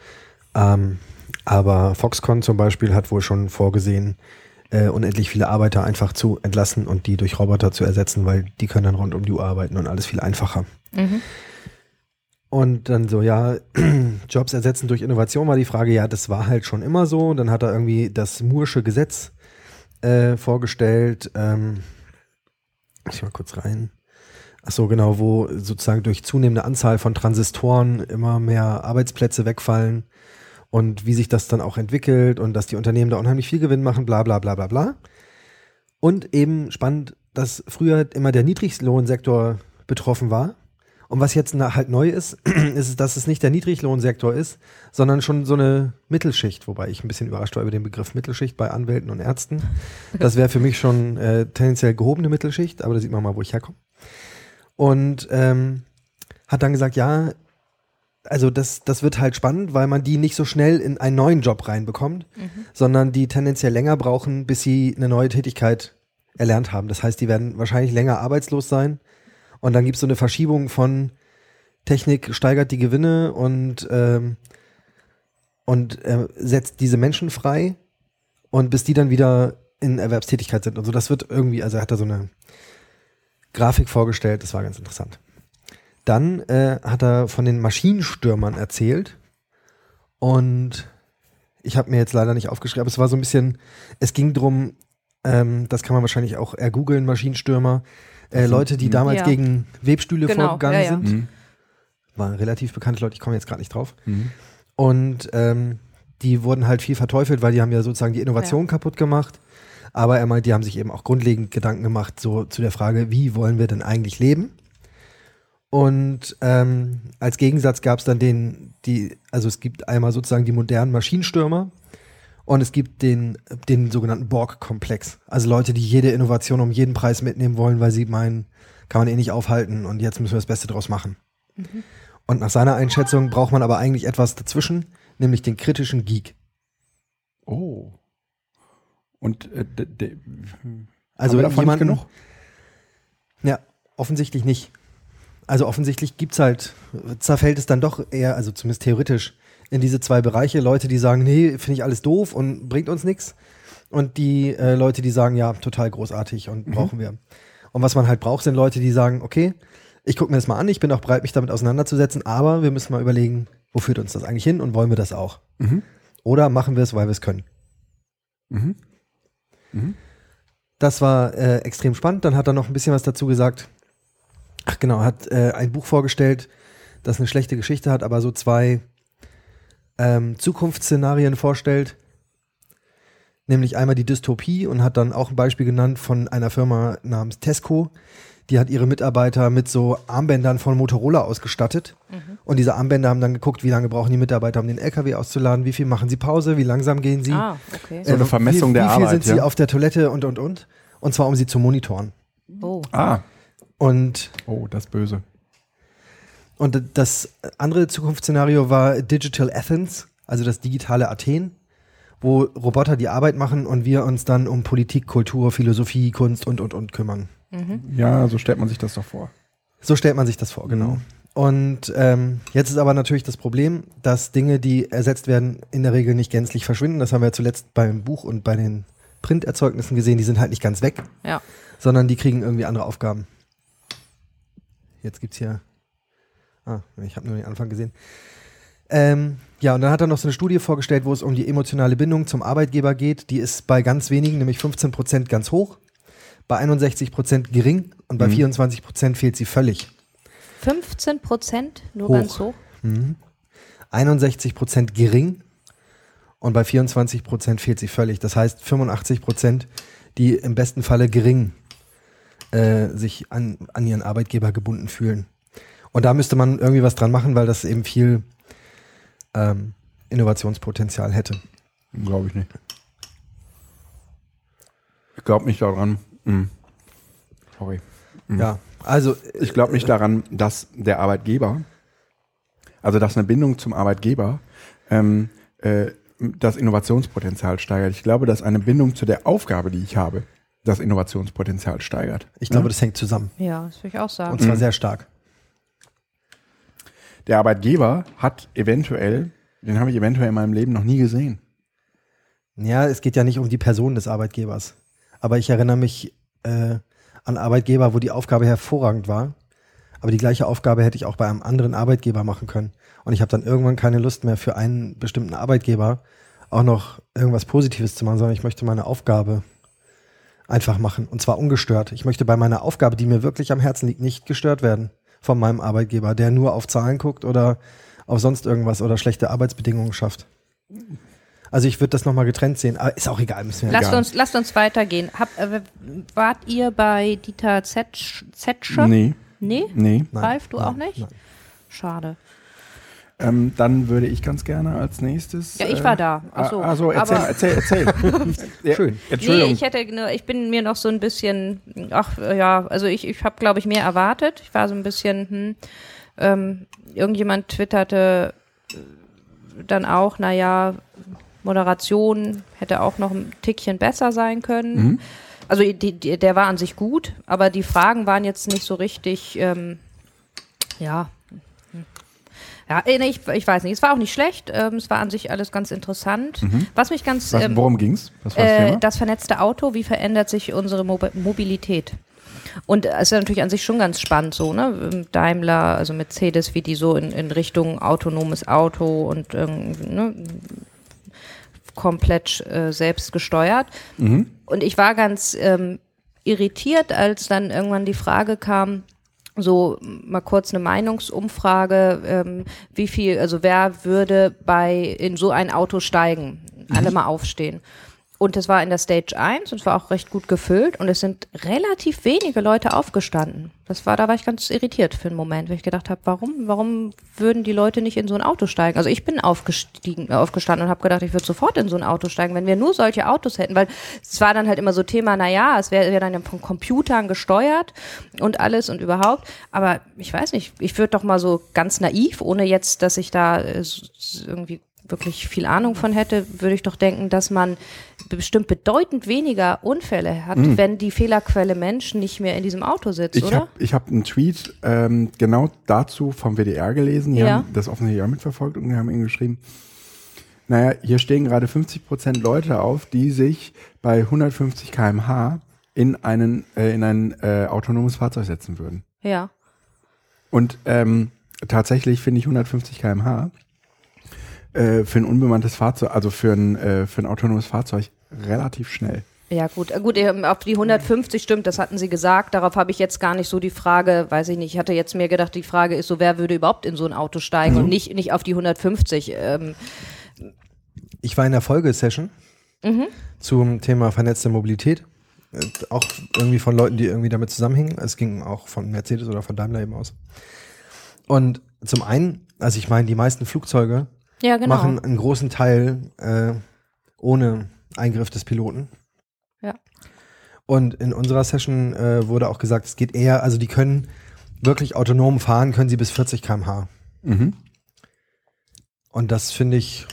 Ähm, aber Foxconn zum Beispiel hat wohl schon vorgesehen, äh, unendlich viele Arbeiter einfach zu entlassen und die durch Roboter zu ersetzen, weil die können dann rund um die Uhr arbeiten und alles viel einfacher. Mhm. Und dann so, ja, Jobs ersetzen durch Innovation war die Frage, ja, das war halt schon immer so. Und dann hat er irgendwie das Moore'sche Gesetz äh, vorgestellt. Ähm, ich mal kurz rein. Ach so, genau, wo sozusagen durch zunehmende Anzahl von Transistoren immer mehr Arbeitsplätze wegfallen und wie sich das dann auch entwickelt und dass die Unternehmen da unheimlich viel Gewinn machen, bla bla bla bla bla. Und eben spannend, dass früher immer der Niedriglohnsektor betroffen war. Und was jetzt halt neu ist, ist, dass es nicht der Niedriglohnsektor ist, sondern schon so eine Mittelschicht, wobei ich ein bisschen überrascht war über den Begriff Mittelschicht bei Anwälten und Ärzten. Das wäre für mich schon äh, tendenziell gehobene Mittelschicht, aber da sieht man mal, wo ich herkomme. Und ähm, hat dann gesagt, ja, also das, das wird halt spannend, weil man die nicht so schnell in einen neuen Job reinbekommt, sondern die tendenziell länger brauchen, bis sie eine neue Tätigkeit erlernt haben. Das heißt, die werden wahrscheinlich länger arbeitslos sein. Und dann gibt es so eine Verschiebung von Technik steigert die Gewinne und, ähm, und äh, setzt diese Menschen frei und bis die dann wieder in Erwerbstätigkeit sind und so. Das wird irgendwie, also er hat da so eine Grafik vorgestellt, das war ganz interessant. Dann äh, hat er von den Maschinenstürmern erzählt und ich habe mir jetzt leider nicht aufgeschrieben, aber es war so ein bisschen, es ging drum, ähm, das kann man wahrscheinlich auch ergoogeln, Maschinenstürmer, äh, Leute, die damals Ja. gegen Webstühle Genau, vorgegangen ja, ja. sind. Mhm. Waren relativ bekannte Leute, ich komme jetzt gerade nicht drauf. Mhm. Und ähm, die wurden halt viel verteufelt, weil die haben ja sozusagen die Innovation kaputt gemacht. Aber er meint, die haben sich eben auch grundlegend Gedanken gemacht, so zu der Frage, wie wollen wir denn eigentlich leben? Und ähm, als Gegensatz gab es dann den, die, also es gibt einmal sozusagen die modernen Maschinenstürmer und es gibt den, den sogenannten Borg-Komplex. Also Leute, die jede Innovation um jeden Preis mitnehmen wollen, weil sie meinen, kann man eh nicht aufhalten und jetzt müssen wir das Beste draus machen. Und nach seiner Einschätzung braucht man aber eigentlich etwas dazwischen, nämlich den kritischen Geek. Oh. Und äh, de, de, Also haben wir davon nicht jemanden, genug? Ja, offensichtlich nicht. Also offensichtlich gibt's halt, zerfällt es dann doch eher, also zumindest theoretisch, in diese zwei Bereiche. Leute, die sagen, nee, finde ich alles doof und bringt uns nichts. Und die äh, Leute, die sagen, ja, total großartig und brauchen wir. Und was man halt braucht, sind Leute, die sagen, okay, ich gucke mir das mal an, ich bin auch bereit, mich damit auseinanderzusetzen, aber wir müssen mal überlegen, wo führt uns das eigentlich hin und wollen wir das auch? Mhm. Oder machen wir es, weil wir es können? Mhm. Mhm. Das war äh, extrem spannend. Dann hat er noch ein bisschen was dazu gesagt. Ach genau, hat äh, ein Buch vorgestellt, das eine schlechte Geschichte hat, aber so zwei ähm, Zukunftsszenarien vorstellt. Nämlich einmal die Dystopie und hat dann auch ein Beispiel genannt von einer Firma namens Tesco. Die hat ihre Mitarbeiter mit so Armbändern von Motorola ausgestattet. Und diese Armbänder haben dann geguckt, wie lange brauchen die Mitarbeiter, um den LKW auszuladen, wie viel machen sie Pause, wie langsam gehen sie. Ah, okay. So eine Vermessung wie, der wie viel Arbeit, sind sie ja? auf der Toilette und, und, und. Und zwar, um sie zu monitoren. Oh. Ah. Und, Oh, das Böse. Und das andere Zukunftsszenario war Digital Athens, also das digitale Athen, wo Roboter die Arbeit machen und wir uns dann um Politik, Kultur, Philosophie, Kunst und, und, und kümmern. Ja, so stellt man sich das doch vor. So stellt man sich das vor, genau. Mhm. Und ähm, jetzt ist aber natürlich das Problem, dass Dinge, die ersetzt werden, in der Regel nicht gänzlich verschwinden. Das haben wir ja zuletzt beim Buch und bei den Printerzeugnissen gesehen. Die sind halt nicht ganz weg, Ja. sondern die kriegen irgendwie andere Aufgaben. Jetzt gibt's hier. Ah, ich habe nur den Anfang gesehen. Ähm, ja, und dann hat er noch so eine Studie vorgestellt, wo es um die emotionale Bindung zum Arbeitgeber geht. Die ist bei ganz wenigen, nämlich 15 Prozent, ganz hoch, bei 61 Prozent gering und bei Mhm. 24 Prozent fehlt sie völlig. 15 Prozent, nur Hoch. ganz hoch. 61 Prozent gering und bei 24 Prozent fehlt sie völlig. Das heißt 85 Prozent, die im besten Falle gering äh, sich an, an ihren Arbeitgeber gebunden fühlen. Und da müsste man irgendwie was dran machen, weil das eben viel ähm, Innovationspotenzial hätte. Glaube ich nicht. Ich glaube nicht daran. Mhm. Sorry. Mhm. Ja, also Ich glaube nicht daran, dass der Arbeitgeber, also dass eine Bindung zum Arbeitgeber ähm, äh, das Innovationspotenzial steigert. Ich glaube, dass eine Bindung zu der Aufgabe, die ich habe, das Innovationspotenzial steigert. ich glaube, Ja? das hängt zusammen. Ja, das würde ich auch sagen. Und zwar Mhm. sehr stark. Der Arbeitgeber hat eventuell, den habe ich eventuell in meinem Leben noch nie gesehen. Ja, es geht ja nicht um die Person des Arbeitgebers. Aber ich erinnere mich äh, an Arbeitgeber, wo die Aufgabe hervorragend war. Aber die gleiche Aufgabe hätte ich auch bei einem anderen Arbeitgeber machen können. Und ich habe dann irgendwann keine Lust mehr für einen bestimmten Arbeitgeber auch noch irgendwas Positives zu machen, sondern ich möchte meine Aufgabe einfach machen. Und zwar ungestört. Ich möchte bei meiner Aufgabe, die mir wirklich am Herzen liegt, nicht gestört werden von meinem Arbeitgeber, der nur auf Zahlen guckt oder auf sonst irgendwas oder schlechte Arbeitsbedingungen schafft. Also ich würde das nochmal getrennt sehen, aber ist auch egal, müssen wir Lasst Egal. uns, lasst uns weitergehen. Hab, äh, wart ihr bei Dieter Zetsch, Zetsche? Nee, Nee? nee. Nein, Ralf, du nein, auch nicht? nein. Schade. Ähm, dann würde ich ganz gerne als nächstes. Ja, ich war da. Ach so. Also erzähl, Aber- erzähl, erzähl. ja, Schön. Entschuldigung. Nee, ich hätte nur, ich bin mir noch so ein bisschen, ach ja, also ich, ich habe, glaube ich, mehr erwartet. Ich war so ein bisschen, hm, ähm, irgendjemand twitterte äh, dann auch, naja, Moderation hätte auch noch ein Tickchen besser sein können. Mhm. Also die, die, der war an sich gut, aber die Fragen waren jetzt nicht so richtig, ähm, ja. Ja, äh, nee, ich, ich weiß nicht. Es war auch nicht schlecht. Ähm, es war an sich alles ganz interessant. Was mich ganz Mhm. Was, ähm, worum ging's? Was war das äh, das vernetzte Auto, wie verändert sich unsere Mobi Mobilität? Und es ist natürlich an sich schon ganz spannend so, ne? Daimler, also Mercedes, wie die so in, in Richtung autonomes Auto und irgendwie, ne? komplett äh, selbst gesteuert. Mhm. Und ich war ganz ähm, irritiert, als dann irgendwann die Frage kam, so mal kurz eine Meinungsumfrage, ähm, wie viel, also wer würde bei in so ein Auto steigen? Alle mal aufstehen. Und es war in der Stage 1 und es war auch recht gut gefüllt und es sind relativ wenige Leute aufgestanden. Das war, da war ich ganz irritiert für einen Moment, weil ich gedacht habe, warum, warum würden die Leute nicht in so ein Auto steigen? Also ich bin aufgestiegen, äh, aufgestanden und habe gedacht, ich würde sofort in so ein Auto steigen, wenn wir nur solche Autos hätten, weil es war dann halt immer so Thema, na ja, es wäre wär dann von Computern gesteuert und alles und überhaupt. Aber ich weiß nicht, ich würde doch mal so ganz naiv, ohne jetzt, dass ich da äh, irgendwie wirklich viel Ahnung von hätte, würde ich doch denken, dass man bestimmt bedeutend weniger Unfälle hat, wenn die Fehlerquelle Mensch nicht mehr in diesem Auto sitzt, Ich oder? habe ich hab einen Tweet ähm, genau dazu vom WDR gelesen. Die Ja. haben das offensichtlich auch mitverfolgt und die haben ihnen geschrieben, naja, hier stehen gerade 50 Prozent Leute auf, die sich bei 150 km/h in, einen, äh, in ein äh, autonomes Fahrzeug setzen würden. ja. Und ähm, tatsächlich finde ich 150 km/h äh, für ein unbemanntes Fahrzeug, also für ein, äh, für ein autonomes Fahrzeug relativ schnell. Ja, gut, Äh, gut, ähm, auf die 150 stimmt, das hatten Sie gesagt. Darauf habe ich jetzt gar nicht so die Frage, weiß ich nicht, ich hatte jetzt mir gedacht, die Frage ist so, wer würde überhaupt in so ein Auto steigen und nicht, nicht auf die 150. Ähm, Ich war in der Folgesession Mhm. zum Thema vernetzte Mobilität. Äh, Auch irgendwie von Leuten, die irgendwie damit zusammenhingen. Es ging auch von Mercedes oder von Daimler eben aus. Und zum einen, also ich meine, die meisten Flugzeuge ja, genau. machen einen großen Teil äh, ohne Eingriff des Piloten. Ja. Und in unserer Session äh, wurde auch gesagt, es geht eher, also die können wirklich autonom fahren, können sie bis 40 km/h. Mhm. Und das finde ich,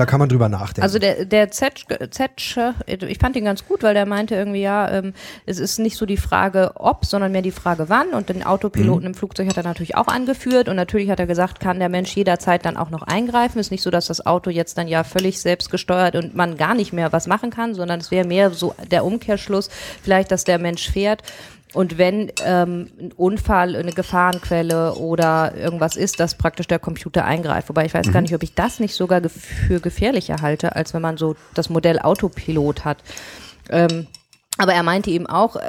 da kann man drüber nachdenken. Also der, der Zetsch, Zetsche, ich fand ihn ganz gut, weil der meinte irgendwie, ja, ähm, es ist nicht so die Frage ob, sondern mehr die Frage wann. Und den Autopiloten im Flugzeug hat er natürlich auch angeführt. Und natürlich hat er gesagt, kann der Mensch jederzeit dann auch noch eingreifen. Ist nicht so, dass das Auto jetzt dann ja völlig selbst gesteuert und man gar nicht mehr was machen kann, sondern es wäre mehr so der Umkehrschluss, vielleicht, dass der Mensch fährt. Und wenn ähm, ein Unfall, eine Gefahrenquelle oder irgendwas ist, dass praktisch der Computer eingreift. Wobei ich weiß gar nicht, ob ich das nicht sogar gef für gefährlicher halte, als wenn man so das Modell Autopilot hat. Ähm, aber er meinte eben auch, äh,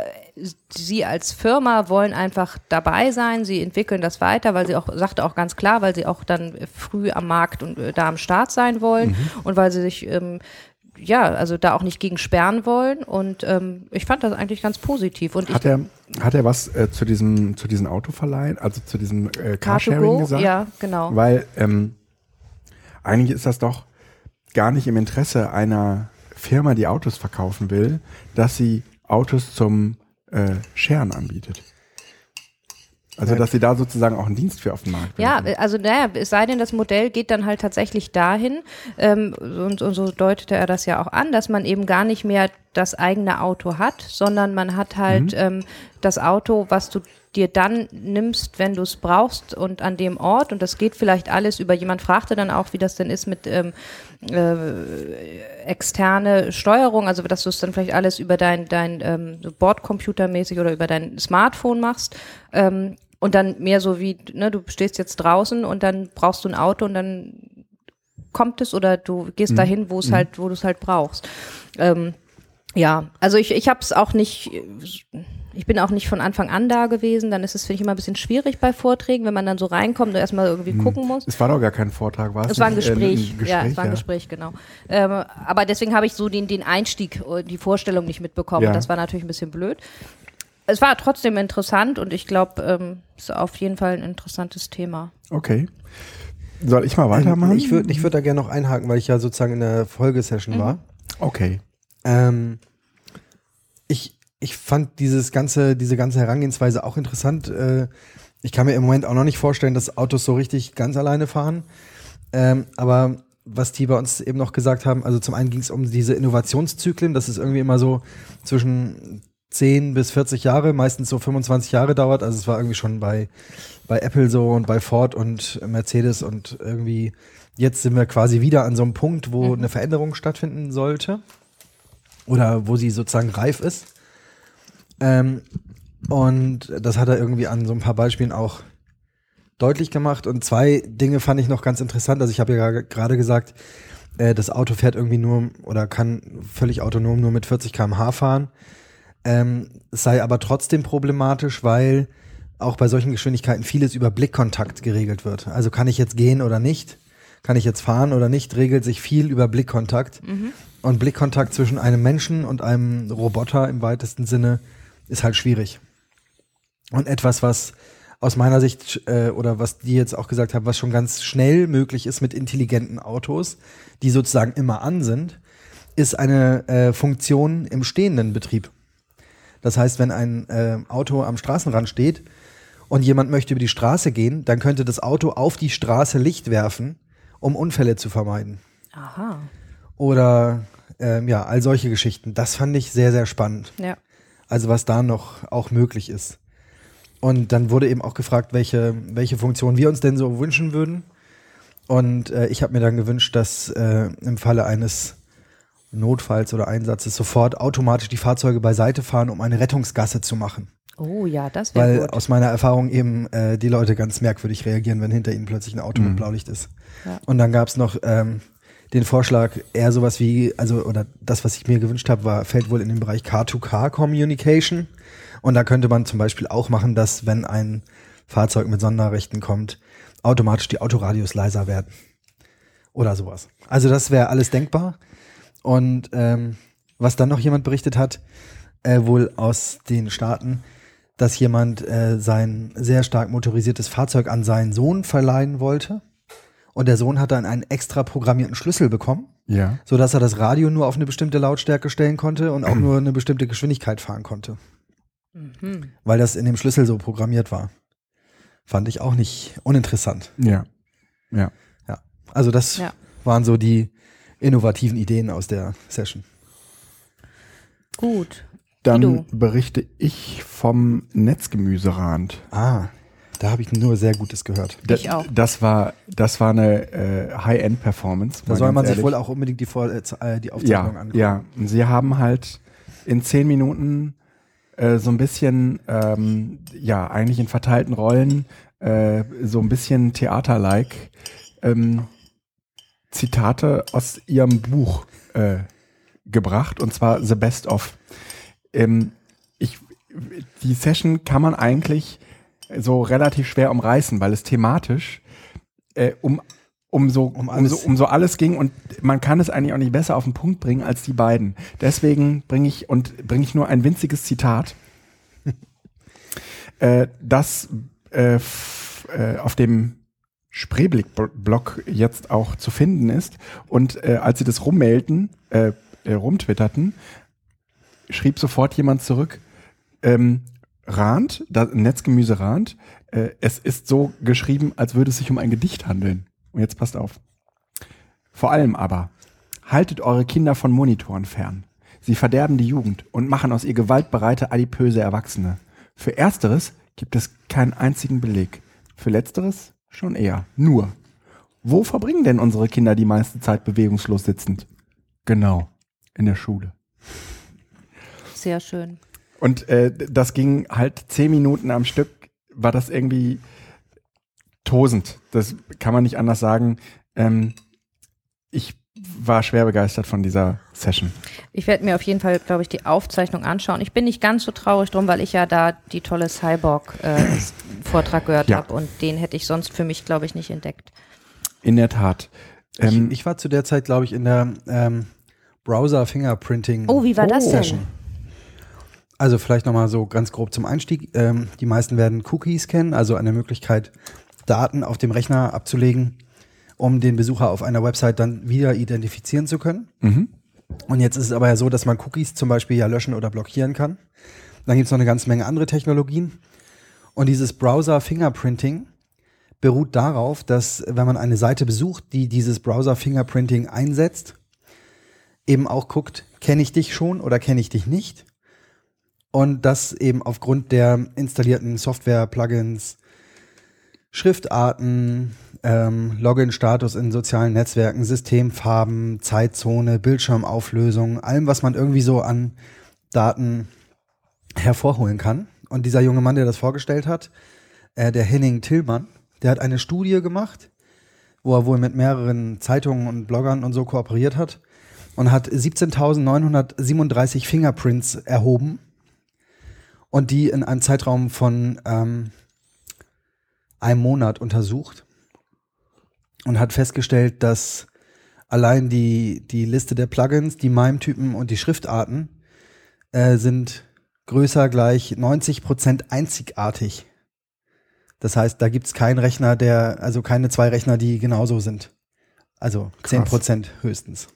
sie als Firma wollen einfach dabei sein, sie entwickeln das weiter, weil sie auch, sagte auch ganz klar, weil sie auch dann früh am Markt und äh, da am Start sein wollen und weil sie sich ähm, ja, also da auch nicht gegen sperren wollen und ähm, ich fand das eigentlich ganz positiv und Hat er, hat er was äh, zu diesem zu diesen Autoverleihen, also zu diesem äh, Carsharing gesagt? ja, genau. Weil ähm, eigentlich ist das doch gar nicht im Interesse einer Firma, die Autos verkaufen will, dass sie Autos zum äh, Scheren anbietet. Also, dass sie da sozusagen auch einen Dienst für auf den Markt Ja, werfen. also naja, es sei denn, das Modell geht dann halt tatsächlich dahin, ähm, und, und so deutete er das ja auch an, dass man eben gar nicht mehr das eigene Auto hat, sondern man hat halt ähm, das Auto, was du dir dann nimmst, wenn du es brauchst und an dem Ort. Und das geht vielleicht alles über, jemand fragte dann auch, wie das denn ist mit ähm, äh, externe Steuerung, also dass du es dann vielleicht alles über dein, dein ähm, so Bordcomputermäßig oder über dein Smartphone machst. Ähm, und dann mehr so wie, ne, du stehst jetzt draußen und dann brauchst du ein Auto und dann kommt es oder du gehst dahin, wo es halt, wo du es halt brauchst. Ähm, Ja, also ich, ich habe es auch nicht, ich bin auch nicht von Anfang an da gewesen. Dann ist es, finde ich, immer ein bisschen schwierig bei Vorträgen, wenn man dann so reinkommt und erstmal irgendwie gucken muss. Es war doch gar kein Vortrag, war es? Es war ein nicht? Äh, Gespräch. ein Gespräch, ja, es war ein Gespräch, genau. Ähm, aber deswegen habe ich so den, den Einstieg, äh, die Vorstellung nicht mitbekommen. Ja. Das war natürlich ein bisschen blöd. Es war trotzdem interessant und ich glaube, ähm, es ist auf jeden Fall ein interessantes Thema. Okay. Soll ich mal weitermachen? Ähm, Ich würde ich würd da gerne noch einhaken, weil ich ja sozusagen in der Folgesession war. Okay. Ähm, ich, ich fand dieses ganze, diese ganze Herangehensweise auch interessant. Äh, ich kann mir im Moment auch noch nicht vorstellen, dass Autos so richtig ganz alleine fahren. Ähm, aber was die bei uns eben noch gesagt haben, also zum einen ging es um diese Innovationszyklen, das ist irgendwie immer so zwischen 10 bis 40 Jahre, meistens so 25 Jahre dauert. Also es war irgendwie schon bei, bei Apple so und bei Ford und Mercedes und irgendwie jetzt sind wir quasi wieder an so einem Punkt, wo eine Veränderung stattfinden sollte oder wo sie sozusagen reif ist. Ähm, und das hat er irgendwie an so ein paar Beispielen auch deutlich gemacht. Und zwei Dinge fand ich noch ganz interessant. Also ich habe ja gerade gesagt, äh, das Auto fährt irgendwie nur oder kann völlig autonom nur mit 40 km/h fahren. Ähm, es sei aber trotzdem problematisch, weil auch bei solchen Geschwindigkeiten vieles über Blickkontakt geregelt wird. Also kann ich jetzt gehen oder nicht? Kann ich jetzt fahren oder nicht? Regelt sich viel über Blickkontakt. Und Blickkontakt zwischen einem Menschen und einem Roboter im weitesten Sinne ist halt schwierig. Und etwas, was aus meiner Sicht äh, oder was die jetzt auch gesagt haben, was schon ganz schnell möglich ist mit intelligenten Autos, die sozusagen immer an sind, ist eine äh, Funktion im stehenden Betrieb. Das heißt, wenn ein äh, Auto am Straßenrand steht und jemand möchte über die Straße gehen, dann könnte das Auto auf die Straße Licht werfen, um Unfälle zu vermeiden. Aha. Oder ähm, ja, all solche Geschichten. Das fand ich sehr, sehr spannend. Ja. Also was da noch auch möglich ist. Und dann wurde eben auch gefragt, welche, welche Funktion wir uns denn so wünschen würden. Und äh, ich habe mir dann gewünscht, dass äh, im Falle eines Notfalls oder Einsatzes sofort automatisch die Fahrzeuge beiseite fahren, um eine Rettungsgasse zu machen. Oh ja, das Weil wäre gut. aus meiner Erfahrung eben äh, die Leute ganz merkwürdig reagieren, wenn hinter ihnen plötzlich ein Auto mit Blaulicht ist. Ja. Und dann gab es noch ähm, den Vorschlag, eher sowas wie, also, oder das, was ich mir gewünscht habe, war, fällt wohl in den Bereich Car-to-Car-Communication. Und da könnte man zum Beispiel auch machen, dass, wenn ein Fahrzeug mit Sonderrechten kommt, automatisch die Autoradios leiser werden. Oder sowas. Also das wäre alles denkbar. Und ähm, was dann noch jemand berichtet hat, äh, wohl aus den Staaten, dass jemand äh, sein sehr stark motorisiertes Fahrzeug an seinen Sohn verleihen wollte. Und der Sohn hat dann einen extra programmierten Schlüssel bekommen, Ja. so dass er das Radio nur auf eine bestimmte Lautstärke stellen konnte und auch nur eine bestimmte Geschwindigkeit fahren konnte. Mhm. Weil das in dem Schlüssel so programmiert war. Fand ich auch nicht uninteressant. Ja. Ja. Ja. Also das Ja. waren so die innovativen Ideen aus der Session. Gut. Dann berichte ich vom Netzgemüserand. Ah, da habe ich nur sehr Gutes gehört. Ich Da- auch. Das war, das war eine äh, High-End-Performance. Da soll man sich ehrlich. wohl auch unbedingt die, Vor äh, äh, die Aufzeichnung ja, angucken. ja. Und sie haben halt in zehn Minuten äh, so ein bisschen, ähm, ja, eigentlich in verteilten Rollen, äh, so ein bisschen Theater-like ähm, Zitate aus ihrem Buch äh, gebracht, und zwar The Best of. Ähm, ich, die Session kann man eigentlich so relativ schwer umreißen, weil es thematisch äh, um um so, Um um, alles. so, um so alles ging und man kann es eigentlich auch nicht besser auf den Punkt bringen als die beiden. Deswegen bringe ich und bringe ich nur ein winziges Zitat, äh, das äh, äh, auf dem Spreeblick-Blog jetzt auch zu finden ist. Und äh, als sie das rummailten, äh, äh, rumtwitterten, schrieb sofort jemand zurück, ähm, Rand, da, Netzgemüse Rand, äh, es ist so geschrieben, als würde es sich um ein Gedicht handeln. Und jetzt passt auf. Vor allem aber, haltet eure Kinder von Monitoren fern. Sie verderben die Jugend und machen aus ihr gewaltbereite, adipöse Erwachsene. Für ersteres gibt es keinen einzigen Beleg. Für letzteres schon eher. Nur, wo verbringen denn unsere Kinder die meiste Zeit bewegungslos sitzend? Genau, in der Schule. Sehr schön. Und äh, das ging halt zehn Minuten am Stück, war das irgendwie tosend. Das kann man nicht anders sagen. Ähm, ich war schwer begeistert von dieser Session. Ich werde mir auf jeden Fall, glaube ich, die Aufzeichnung anschauen. Ich bin nicht ganz so traurig drum, weil ich ja da die tolle Cyborg-Vortrag gehört Ja. habe und den hätte ich sonst für mich, glaube ich, nicht entdeckt. In der Tat. Ähm, ich, ich war zu der Zeit, glaube ich, in der ähm, Browser Fingerprinting. Oh, wie war das denn? Session. Also vielleicht nochmal so ganz grob zum Einstieg. Ähm, die meisten werden Cookies kennen, also eine Möglichkeit, Daten auf dem Rechner abzulegen, um den Besucher auf einer Website dann wieder identifizieren zu können. mhm. Und jetzt ist es aber ja so, dass man Cookies zum Beispiel ja löschen oder blockieren kann. Dann gibt es noch eine ganze Menge andere Technologien. Und dieses Browser Fingerprinting beruht darauf, dass wenn man eine Seite besucht, die dieses Browser Fingerprinting einsetzt, eben auch guckt, kenne ich dich schon oder kenne ich dich nicht. Und das eben aufgrund der installierten Software-Plugins, Schriftarten, ähm, Login-Status in sozialen Netzwerken, Systemfarben, Zeitzone, Bildschirmauflösung, allem, was man irgendwie so an Daten hervorholen kann. Und dieser junge Mann, der das vorgestellt hat, äh, der Henning Tillmann, der hat eine Studie gemacht, wo er wohl mit mehreren Zeitungen und Bloggern und so kooperiert hat und hat 17.937 Fingerprints erhoben und die in einem Zeitraum von ähm, einem Monat untersucht und hat festgestellt, dass allein die, die Liste der Plugins, die MIME-Typen und die Schriftarten äh, sind größer gleich 90% einzigartig. Das heißt, da gibt's keinen Rechner, der, also keine zwei Rechner, die genauso sind. Also Krass. 10% höchstens.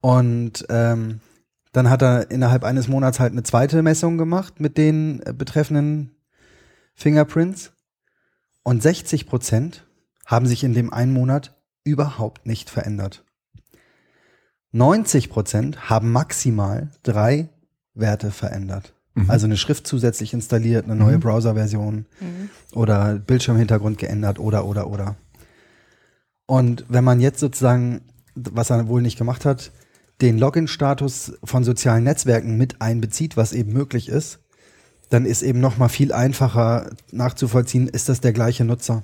Und ähm, dann hat er innerhalb eines Monats halt eine zweite Messung gemacht mit den äh, betreffenden Fingerprints. Und 60 Prozent haben sich in dem einen Monat überhaupt nicht verändert. 90 Prozent haben maximal drei Werte verändert. Mhm. Also eine Schrift zusätzlich installiert, eine neue Mhm. Browserversion oder Bildschirmhintergrund geändert oder oder oder. Und wenn man jetzt sozusagen, was er wohl nicht gemacht hat, den Login-Status von sozialen Netzwerken mit einbezieht, was eben möglich ist, dann ist eben noch mal viel einfacher nachzuvollziehen, ist das der gleiche Nutzer.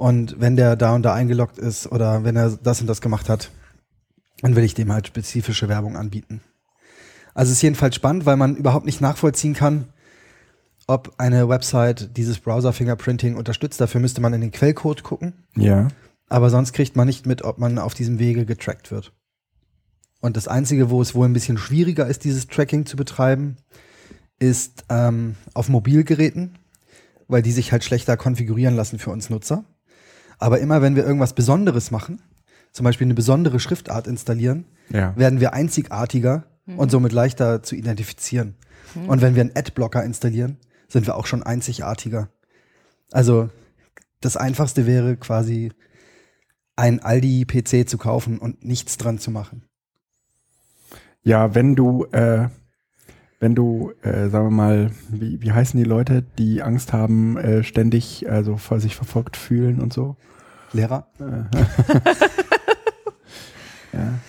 Und wenn der da und da eingeloggt ist oder wenn er das und das gemacht hat, dann will ich dem halt spezifische Werbung anbieten. Also es ist jedenfalls spannend, weil man überhaupt nicht nachvollziehen kann, ob eine Website dieses Browser-Fingerprinting unterstützt. Dafür müsste man in den Quellcode gucken. Ja. Aber sonst kriegt man nicht mit, ob man auf diesem Wege getrackt wird. Und das Einzige, wo es wohl ein bisschen schwieriger ist, dieses Tracking zu betreiben, ist ähm, auf Mobilgeräten, weil die sich halt schlechter konfigurieren lassen für uns Nutzer. Aber immer wenn wir irgendwas Besonderes machen, zum Beispiel eine besondere Schriftart installieren, Ja. werden wir einzigartiger und somit leichter zu identifizieren. Und wenn wir einen Adblocker installieren, sind wir auch schon einzigartiger. Also das Einfachste wäre quasi ein Aldi-PC zu kaufen und nichts dran zu machen. Ja, wenn du, äh, wenn du, äh, sagen wir mal, wie, wie heißen die Leute, die Angst haben, äh, ständig, also vor sich verfolgt fühlen und so? Lehrer? Ja.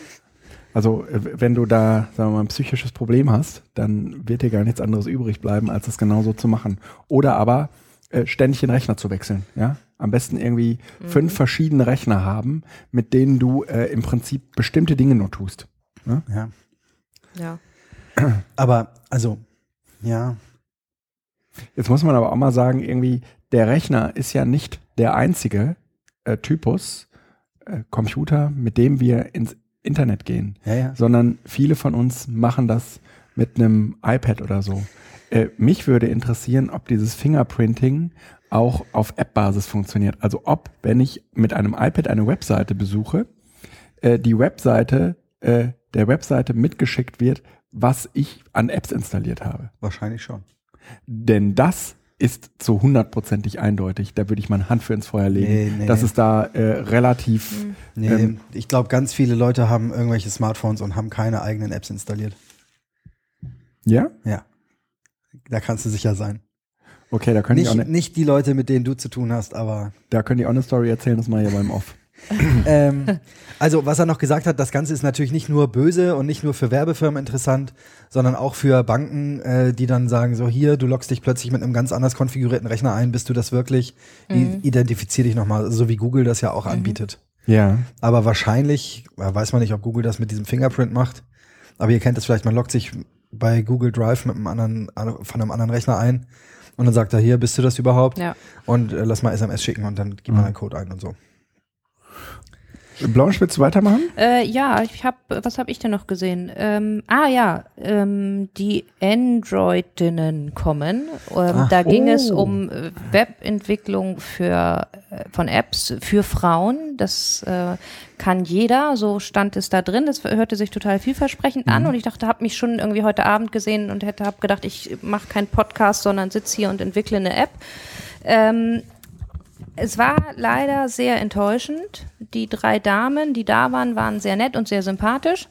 Also, äh, wenn du da, sagen wir mal, ein psychisches Problem hast, dann wird dir gar nichts anderes übrig bleiben, als es genauso zu machen. Oder aber äh, ständig den Rechner zu wechseln. Ja, am besten irgendwie fünf verschiedene Rechner haben, mit denen du äh, im Prinzip bestimmte Dinge nur tust. Ja. Ja. Aber, also, ja, Jetzt muss man aber auch mal sagen, irgendwie, der Rechner ist ja nicht der einzige äh, Typus äh, Computer, mit dem wir ins Internet gehen, ja, ja. sondern viele von uns machen das mit einem iPad oder so. Äh, mich würde interessieren, ob dieses Fingerprinting auch auf App-Basis funktioniert. Also ob, wenn ich mit einem iPad eine Webseite besuche, äh, die Webseite äh, der Webseite mitgeschickt wird, was ich an Apps installiert habe. Wahrscheinlich schon. Denn das ist zu hundertprozentig eindeutig. Da würde ich meine Hand für ins Feuer legen. Nee, nee. Das ist da äh, relativ. Nee, Ähm, ich glaube, ganz viele Leute haben irgendwelche Smartphones und haben keine eigenen Apps installiert. Ja? Ja. Da kannst du sicher sein. Okay, da könnte ich, auch Nicht, ne, nicht die Leute, mit denen du zu tun hast, aber da könnte ich auch eine Story erzählen, das mal hier beim Off. ähm, also was er noch gesagt hat, das Ganze ist natürlich nicht nur böse und nicht nur für Werbefirmen interessant, sondern auch für Banken, äh, die dann sagen, so hier, du loggst dich plötzlich mit einem ganz anders konfigurierten Rechner ein, bist du das wirklich? I identifizier dich nochmal, so wie Google das ja auch anbietet. Ja. Aber wahrscheinlich, äh, weiß man nicht, ob Google das mit diesem Fingerprint macht. Aber ihr kennt es vielleicht, man loggt sich bei Google Drive mit einem anderen, von einem anderen Rechner ein und dann sagt er, hier, bist du das überhaupt? Ja. Und äh, lass mal SMS schicken und dann gibt man einen Code ein und so. Blanche, willst du weitermachen? Äh, ja, ich habe, was habe ich denn noch gesehen? Ähm, ah ja, ähm, die Androidinnen kommen. Ähm, da ging es um äh, Webentwicklung für äh, von Apps für Frauen. Das äh, kann jeder, so stand es da drin. Das hörte sich total vielversprechend an und ich dachte, habe mich schon irgendwie heute Abend gesehen und hätte hab gedacht, ich mache keinen Podcast, sondern sitze hier und entwickle eine App. Ähm, es war leider sehr enttäuschend. Die drei Damen, die da waren, waren sehr nett und sehr sympathisch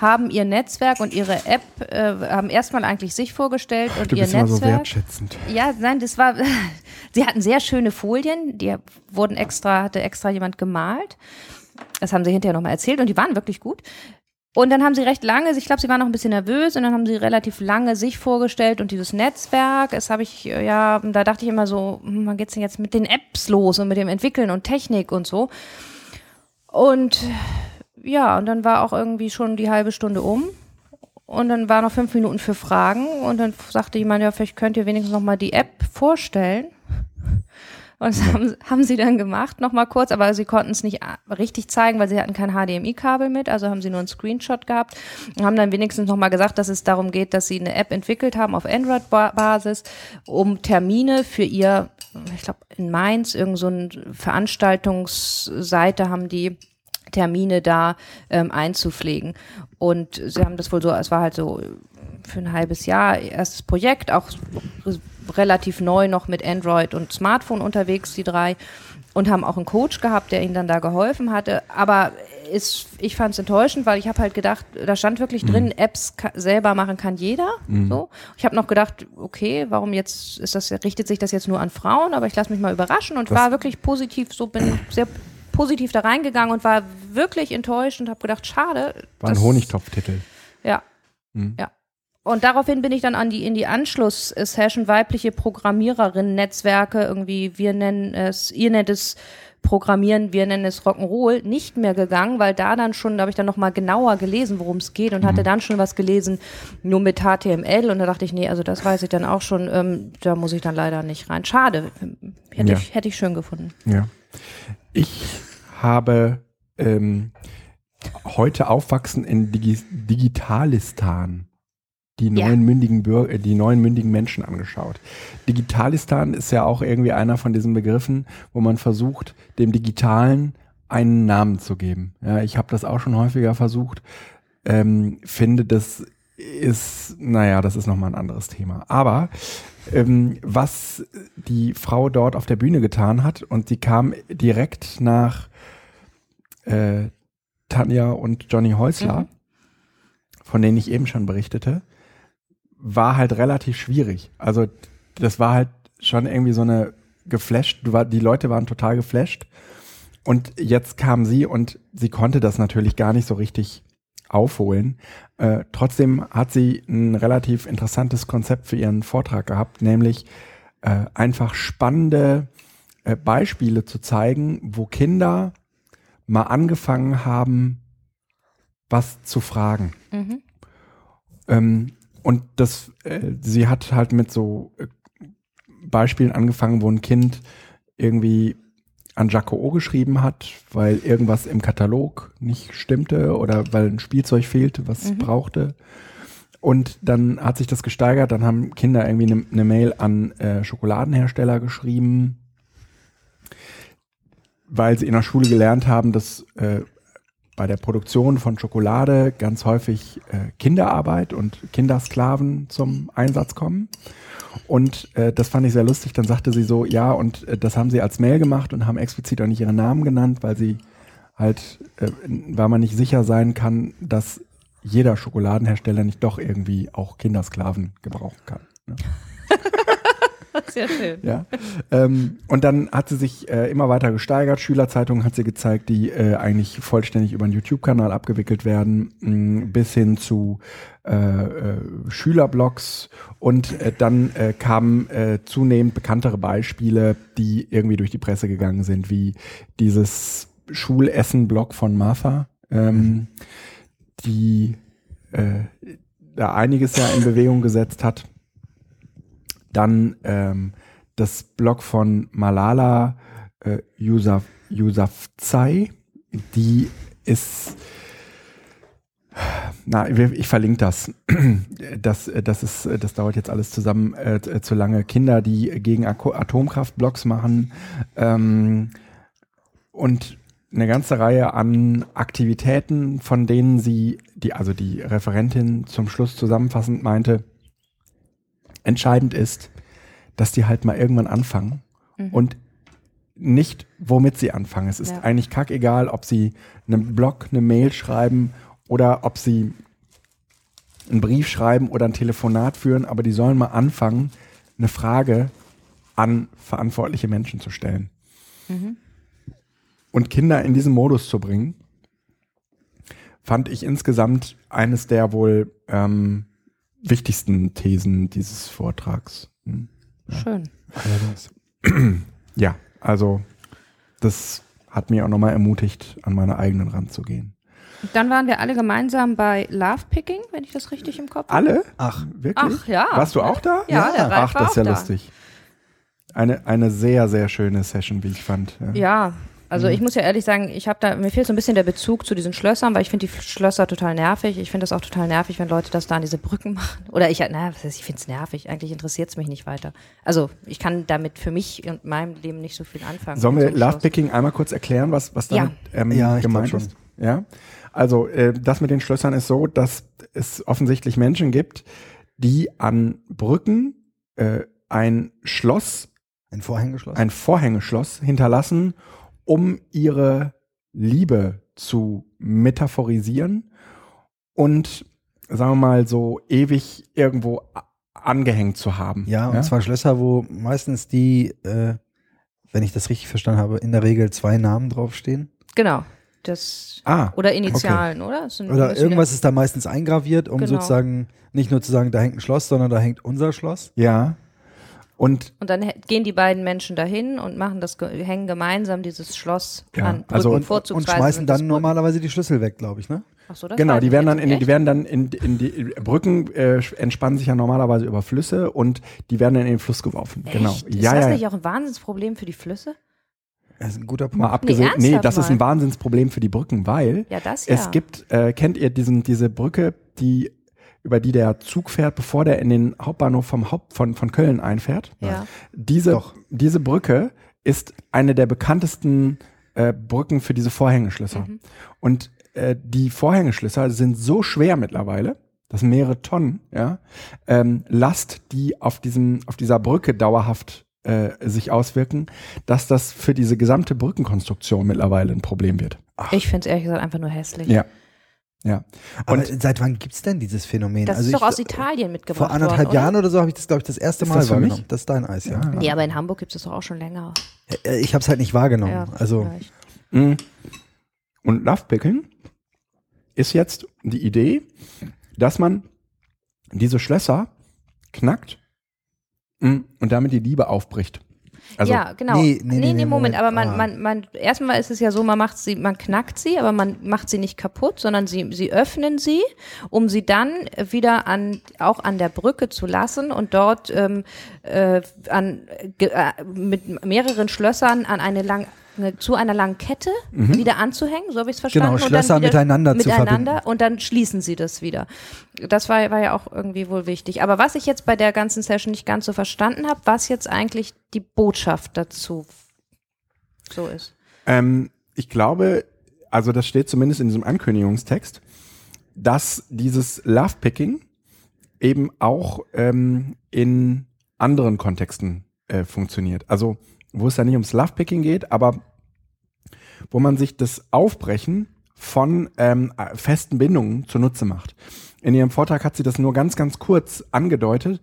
haben ihr Netzwerk und ihre App, äh, haben erstmal eigentlich sich vorgestellt und Du ihr bist immer so Netzwerk. wertschätzend. Ja, nein, das war, sie hatten sehr schöne Folien, die wurden extra, hatte extra jemand gemalt. Das haben sie hinterher nochmal erzählt und die waren wirklich gut. Und dann haben sie recht lange, ich glaube, sie waren noch ein bisschen nervös und dann haben sie relativ lange sich vorgestellt und dieses Netzwerk, das habe ich, äh, ja, da dachte ich immer so, hm, wann geht's denn jetzt mit den Apps los und mit dem Entwickeln und Technik und so. Und ja, und dann war auch irgendwie schon die halbe Stunde um. Und dann war noch fünf Minuten für Fragen und dann sagte jemand, ja, vielleicht könnt ihr wenigstens noch mal die App vorstellen. Und das haben, haben sie dann gemacht, noch mal kurz, aber sie konnten es nicht richtig zeigen, weil sie hatten kein HDMI-Kabel mit, also haben sie nur einen Screenshot gehabt und haben dann wenigstens noch mal gesagt, dass es darum geht, dass sie eine App entwickelt haben auf Android-Basis, um Termine für ihr, ich glaube in Mainz, irgend so eine Veranstaltungsseite haben die Termine da ähm, einzupflegen. Und sie haben das wohl so, es war halt so für ein halbes Jahr erstes Projekt, auch relativ neu noch mit Android und Smartphone unterwegs, die drei. Und haben auch einen Coach gehabt, der ihnen dann da geholfen hatte. Aber ist, ich fand es enttäuschend, weil ich habe halt gedacht, da stand wirklich drin, Apps ka- selber machen kann jeder. So. Ich habe noch gedacht, okay, warum jetzt ist das, richtet sich das jetzt nur an Frauen? Aber ich lasse mich mal überraschen und Was- war wirklich positiv, so bin sehr positiv da reingegangen und war wirklich enttäuscht und habe gedacht, schade. War ein Honigtopftitel. Ja. Mhm. Ja. Und daraufhin bin ich dann an die, in die Anschluss-Session weibliche Programmiererinnen-Netzwerke, irgendwie, wir nennen es, ihr nennt es Programmieren, wir nennen es Rock'n'Roll, nicht mehr gegangen, weil da dann schon, da habe ich dann nochmal genauer gelesen, worum es geht und hatte dann schon was gelesen, nur mit HTML und da dachte ich, nee, also das weiß ich dann auch schon, ähm, da muss ich dann leider nicht rein. Schade, hätte, Ja. ich, hätte ich schön gefunden. Ja. Ich habe ähm, heute aufwachsen in Digi Digitalistan die Ja. neuen mündigen Bürger, die neuen mündigen Menschen angeschaut. Digitalistan ist ja auch irgendwie einer von diesen Begriffen, wo man versucht, dem Digitalen einen Namen zu geben. Ja, ich habe das auch schon häufiger versucht. Ähm, finde, das ist, naja, das ist nochmal ein anderes Thema. Aber ähm, was die Frau dort auf der Bühne getan hat, und sie kam direkt nach äh, Tanja und Johnny Häusler, Mhm. von denen ich eben schon berichtete, war halt relativ schwierig. Also das war halt schon irgendwie so eine geflasht, die Leute waren total geflasht. Und jetzt kam sie und sie konnte das natürlich gar nicht so richtig aufholen. Äh, trotzdem hat sie ein relativ interessantes Konzept für ihren Vortrag gehabt, nämlich äh, einfach spannende äh, Beispiele zu zeigen, wo Kinder mal angefangen haben, was zu fragen. Mhm. Ähm, und das, äh, sie hat halt mit so äh, Beispielen angefangen, wo ein Kind irgendwie an Jacques O geschrieben hat, weil irgendwas im Katalog nicht stimmte oder weil ein Spielzeug fehlte, was es Mhm. brauchte. Und dann hat sich das gesteigert, dann haben Kinder irgendwie eine ne Mail an äh, Schokoladenhersteller geschrieben, weil sie in der Schule gelernt haben, dass äh, bei der Produktion von Schokolade ganz häufig äh, Kinderarbeit und Kindersklaven zum Einsatz kommen. Und äh, das fand ich sehr lustig. Dann sagte sie so, ja, und äh, das haben sie als Mail gemacht und haben explizit auch nicht ihren Namen genannt, weil sie halt, äh, weil man nicht sicher sein kann, dass jeder Schokoladenhersteller nicht doch irgendwie auch Kindersklaven gebrauchen kann. Ne? Sehr schön. Ja. ähm, und dann hat sie sich äh, immer weiter gesteigert. Schülerzeitungen hat sie gezeigt, die äh, eigentlich vollständig über einen YouTube-Kanal abgewickelt werden, mh, bis hin zu äh, äh, Schülerblogs. Und äh, dann äh, kamen äh, zunehmend bekanntere Beispiele, die irgendwie durch die Presse gegangen sind, wie dieses Schulessen-Blog von Martha, ähm, die äh, da einiges ja in Bewegung gesetzt hat. Dann ähm, das Blog von Malala äh, Yousaf, Yousafzai, die ist na, ich verlinke das. Das, das, ist, das dauert jetzt alles zusammen äh, zu lange. Kinder, die gegen Ako- Atomkraft Blogs machen ähm, und eine ganze Reihe an Aktivitäten, von denen sie, die, also die Referentin zum Schluss zusammenfassend meinte, entscheidend ist, dass die halt mal irgendwann anfangen und nicht, womit sie anfangen. Es ist Ja. eigentlich kackegal, ob sie einen Blog, eine Mail schreiben oder ob sie einen Brief schreiben oder ein Telefonat führen, aber die sollen mal anfangen, eine Frage an verantwortliche Menschen zu stellen. Und Kinder in diesen Modus zu bringen, fand ich insgesamt eines der wohl ähm, wichtigsten Thesen dieses Vortrags. Hm. Schön. Allerdings. Ja, also das hat mich auch nochmal ermutigt, an meine eigenen Rand zu gehen. Dann waren wir alle gemeinsam bei Lovepicking, wenn ich das richtig im Kopf habe. Alle? Ach, Wirklich? Ach ja. Warst du auch da? Ja, der Ralf Ach, das ist ja da. lustig. Eine, eine sehr, sehr schöne Session, wie ich fand. Ja. Ja, also Mhm. ich muss ja ehrlich sagen, ich habe da mir fehlt so ein bisschen der Bezug zu diesen Schlössern, weil ich finde die Schlösser total nervig. Ich finde das auch total nervig, wenn Leute das da an diese Brücken machen. Oder ich, na, was heißt, ich finde es nervig. Eigentlich interessiert es mich nicht weiter. Also ich kann damit für mich und meinem Leben nicht so viel anfangen. Sollen wir so einem Schloss. Lovepicking einmal kurz erklären, was, was damit ähm, Ja, ich gemeint ist? Ja. Also äh, das mit den Schlössern ist so, dass es offensichtlich Menschen gibt, die an Brücken äh, ein Schloss ein Vorhängeschloss. ein Vorhängeschloss hinterlassen, um ihre Liebe zu metaphorisieren und, sagen wir mal, so ewig irgendwo angehängt zu haben. ja, und zwar Schlösser, wo meistens die, äh, wenn ich das richtig verstanden habe, in der Regel zwei Namen draufstehen. Genau. Das Ah, oder Initialen, oder? Das sind- Oder irgendwas ist da meistens eingraviert, um Genau. sozusagen nicht nur zu sagen, da hängt ein Schloss, sondern da hängt unser Schloss. ja. Und Und dann gehen die beiden Menschen dahin und machen das, ge- hängen gemeinsam dieses Schloss Ja, an Brücken, also- Und, und schmeißen dann normalerweise die Schlüssel weg, glaube ich, ne? Ach so, das genau, die werden dann in, die werden dann in, in die Brücken äh, entspannen sich ja normalerweise über Flüsse und die werden dann in den Fluss geworfen. Genau. Echt? Ist Ja, das ja. nicht auch ein Wahnsinnsproblem für die Flüsse? Das ist ein guter Punkt. Mal abgesehen, nee, ernsthaft das ist mal. ein Wahnsinnsproblem für die Brücken, weil Ja, das ja. Es gibt, äh, kennt ihr diesen, diese Brücke, die, über die der Zug fährt, bevor der in den Hauptbahnhof vom Haupt, von, von Köln einfährt? Ja. Diese, Doch. diese Brücke ist eine der bekanntesten äh, Brücken für diese Vorhängeschlösser. Mhm. Und äh, die Vorhängeschlösser sind so schwer mittlerweile, das sind mehrere Tonnen, ja, ähm, Last, die auf diesem, auf dieser Brücke dauerhaft äh, sich auswirken, dass das für diese gesamte Brückenkonstruktion mittlerweile ein Problem wird. Ich finde es ehrlich gesagt einfach nur hässlich. Ja. Ja. Aber Und seit wann gibt es denn dieses Phänomen? Das Also ist doch ich- aus Italien mitgebracht Vor anderthalb worden, Jahren oder so habe ich das, glaube ich, das erste Ist Mal das für mich? wahrgenommen. Das ist dein Eis, ja. Oder? Nee, aber in Hamburg gibt es das doch auch schon länger. Äh, Ich habe es halt nicht wahrgenommen. Ja, also vielleicht. Mhm. Und Lovepicking ist jetzt die Idee, dass man diese Schlösser knackt mhm, und damit die Liebe aufbricht. Also, ja, genau. nee, Nee, nee, nee, nee, Moment, Moment. aber man, Ah. man, man, erstmal ist es ja so, man macht sie, man knackt sie, aber man macht sie nicht kaputt, sondern sie, sie öffnen sie, um sie dann wieder an, auch an der Brücke zu lassen und dort ähm, äh, an, ge, äh, mit mehreren Schlössern an eine lang, eine, zu einer langen Kette wieder anzuhängen, so habe ich es verstanden. Genau, und dann Schlösser wieder miteinander zu miteinander verbinden. und dann schließen sie das wieder. Das war, war ja auch irgendwie wohl wichtig. Aber was ich jetzt bei der ganzen Session nicht ganz so verstanden habe, was jetzt eigentlich die Botschaft dazu so ist. ähm, ich glaube, also das steht zumindest in diesem Ankündigungstext, dass dieses Lovepicking eben auch ähm, in anderen Kontexten äh, funktioniert. Also wo es da nicht ums Lovepicking geht, aber wo man sich das Aufbrechen von ähm, äh, festen Bindungen zunutze macht. In ihrem Vortrag hat sie das nur ganz, ganz kurz angedeutet,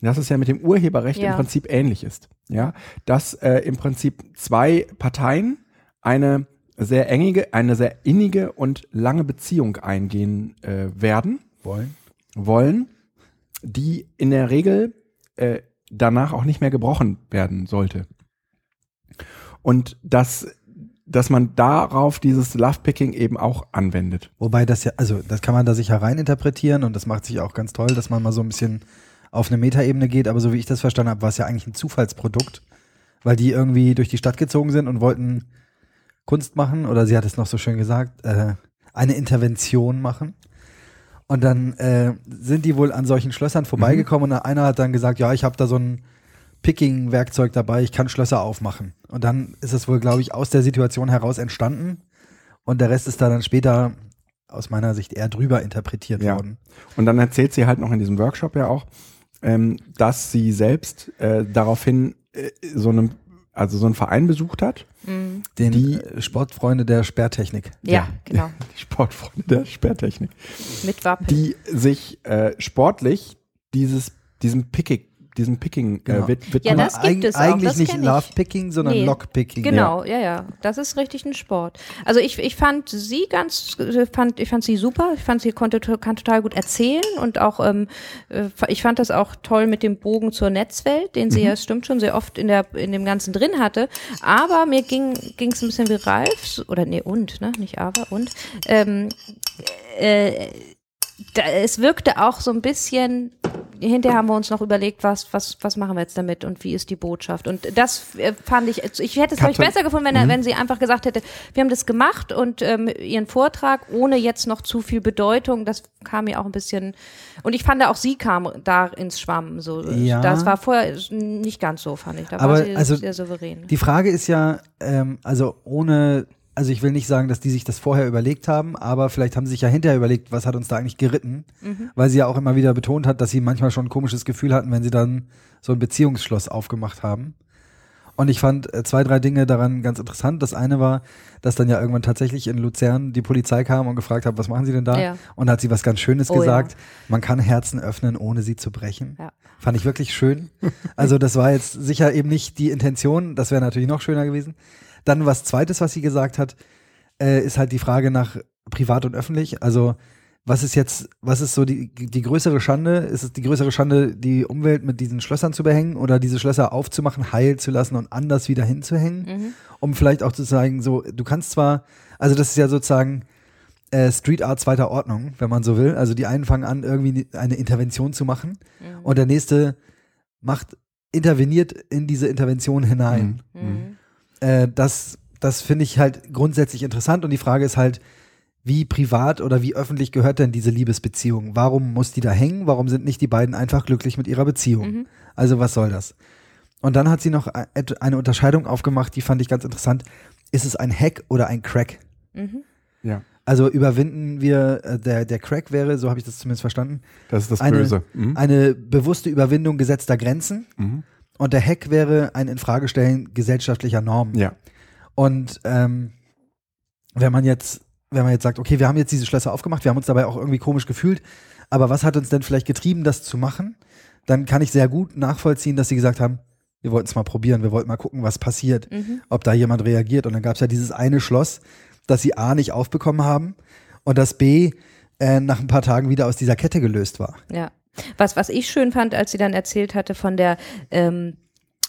dass es ja mit dem Urheberrecht Ja. im Prinzip ähnlich ist. Ja, dass äh, im Prinzip zwei Parteien eine sehr engige, eine sehr innige und lange Beziehung eingehen äh, werden wollen. wollen, die in der Regel äh, danach auch nicht mehr gebrochen werden sollte. Und dass dass man darauf dieses Lovepicking eben auch anwendet. Wobei das ja, also das kann man da sicher rein interpretieren und das macht sich auch ganz toll, dass man mal so ein bisschen auf eine Metaebene geht, aber so wie ich das verstanden habe, war es ja eigentlich ein Zufallsprodukt, weil die irgendwie durch die Stadt gezogen sind und wollten Kunst machen oder sie hat es noch so schön gesagt, äh, eine Intervention machen. Und dann äh, sind die wohl an solchen Schlössern vorbeigekommen und einer hat dann gesagt, ja, ich habe da so ein Picking-Werkzeug dabei, ich kann Schlösser aufmachen. Und dann ist es wohl, glaube ich, aus der Situation heraus entstanden und der Rest ist da dann später aus meiner Sicht eher drüber interpretiert Ja. worden. Und dann erzählt sie halt noch in diesem Workshop ja auch, ähm, dass sie selbst äh, daraufhin äh, so einem, also so einen Verein besucht hat. Mhm. Den Die- äh, Sportfreunde der Sperrtechnik. Ja, genau. Die Sportfreunde der Sperrtechnik. Mit Wappen. Die sich äh, sportlich dieses, diesem Picking, diesem Picking Genau. äh, wid Ja, widmen. das gibt Eig es auch, Eigentlich das nicht. Love-Picking, sondern Nee. Lock-Picking. Genau, ja. ja, Das ist richtig ein Sport. Also ich, ich fand sie ganz, äh, fand, ich fand sie super. Ich fand sie konnte kann total gut erzählen und auch, ähm, äh, ich fand das auch toll mit dem Bogen zur Netzwelt, den sie ja, es stimmt schon, sehr oft in der in dem Ganzen drin hatte. Aber mir ging ging es ein bisschen wie Ralf oder nee und ne, nicht aber und ähm, äh, da, es wirkte auch so ein bisschen, hinterher haben wir uns noch überlegt, was, was, was machen wir jetzt damit und wie ist die Botschaft. Und das äh, fand ich, ich hätte es glaube ich besser gefunden, wenn, er, wenn sie einfach gesagt hätte, wir haben das gemacht und ähm, ihren Vortrag ohne jetzt noch zu viel Bedeutung, das kam mir auch ein bisschen, und ich fand auch sie kam da ins Schwammen. So. Ja. Das war vorher nicht ganz so, fand ich. Da Aber war sie also sehr souverän. Die Frage ist ja, ähm, also ohne, also ich will nicht sagen, dass die sich das vorher überlegt haben, aber vielleicht haben sie sich ja hinterher überlegt, was hat uns da eigentlich geritten, weil sie ja auch immer wieder betont hat, dass sie manchmal schon ein komisches Gefühl hatten, wenn sie dann so ein Beziehungsschloss aufgemacht haben. Und ich fand äh, zwei, drei Dinge daran ganz interessant. Das eine war, dass dann ja irgendwann tatsächlich in Luzern die Polizei kam und gefragt hat, was machen Sie denn da? Ja. Und hat sie was ganz Schönes Oh ja. gesagt. Man kann Herzen öffnen, ohne sie zu brechen. Ja. Fand ich wirklich schön. Also das war jetzt sicher eben nicht die Intention. Das wäre natürlich noch schöner gewesen. Dann was Zweites, was sie gesagt hat, äh, ist halt die Frage nach privat und öffentlich. Also was ist jetzt, was ist so die, die größere Schande? Ist es die größere Schande, die Umwelt mit diesen Schlössern zu behängen oder diese Schlösser aufzumachen, heil zu lassen und anders wieder hinzuhängen? Mhm. Um vielleicht auch zu sagen, so, du kannst zwar, also das ist ja sozusagen äh, Street Art zweiter Ordnung, wenn man so will. Also die einen fangen an, irgendwie eine Intervention zu machen Mhm. und der nächste macht, interveniert in diese Intervention hinein. Mhm. Äh, das das finde ich halt grundsätzlich interessant und die Frage ist halt, wie privat oder wie öffentlich gehört denn diese Liebesbeziehung? Warum muss die da hängen? Warum sind nicht die beiden einfach glücklich mit ihrer Beziehung? Mhm. Also was soll das? Und dann hat sie noch eine Unterscheidung aufgemacht, die fand ich ganz interessant. Ist es ein Hack oder ein Crack? Mhm. Ja, Also überwinden wir, äh, der, der Crack wäre, so habe ich das zumindest verstanden, das ist das Eine- Böse. Mhm. eine bewusste Überwindung gesetzter Grenzen. Mhm. Und der Hack wäre ein Infragestellen gesellschaftlicher Normen. Ja, Und ähm, wenn man jetzt, wenn man jetzt sagt, okay, wir haben jetzt diese Schlösser aufgemacht, wir haben uns dabei auch irgendwie komisch gefühlt, aber was hat uns denn vielleicht getrieben, das zu machen? Dann kann ich sehr gut nachvollziehen, dass sie gesagt haben, wir wollten es mal probieren, wir wollten mal gucken, was passiert, Mhm. ob da jemand reagiert. Und dann gab es ja dieses eine Schloss, das sie A nicht aufbekommen haben und das B äh, nach ein paar Tagen wieder aus dieser Kette gelöst war. Ja. Was, was ich schön fand, als sie dann erzählt hatte von der ähm,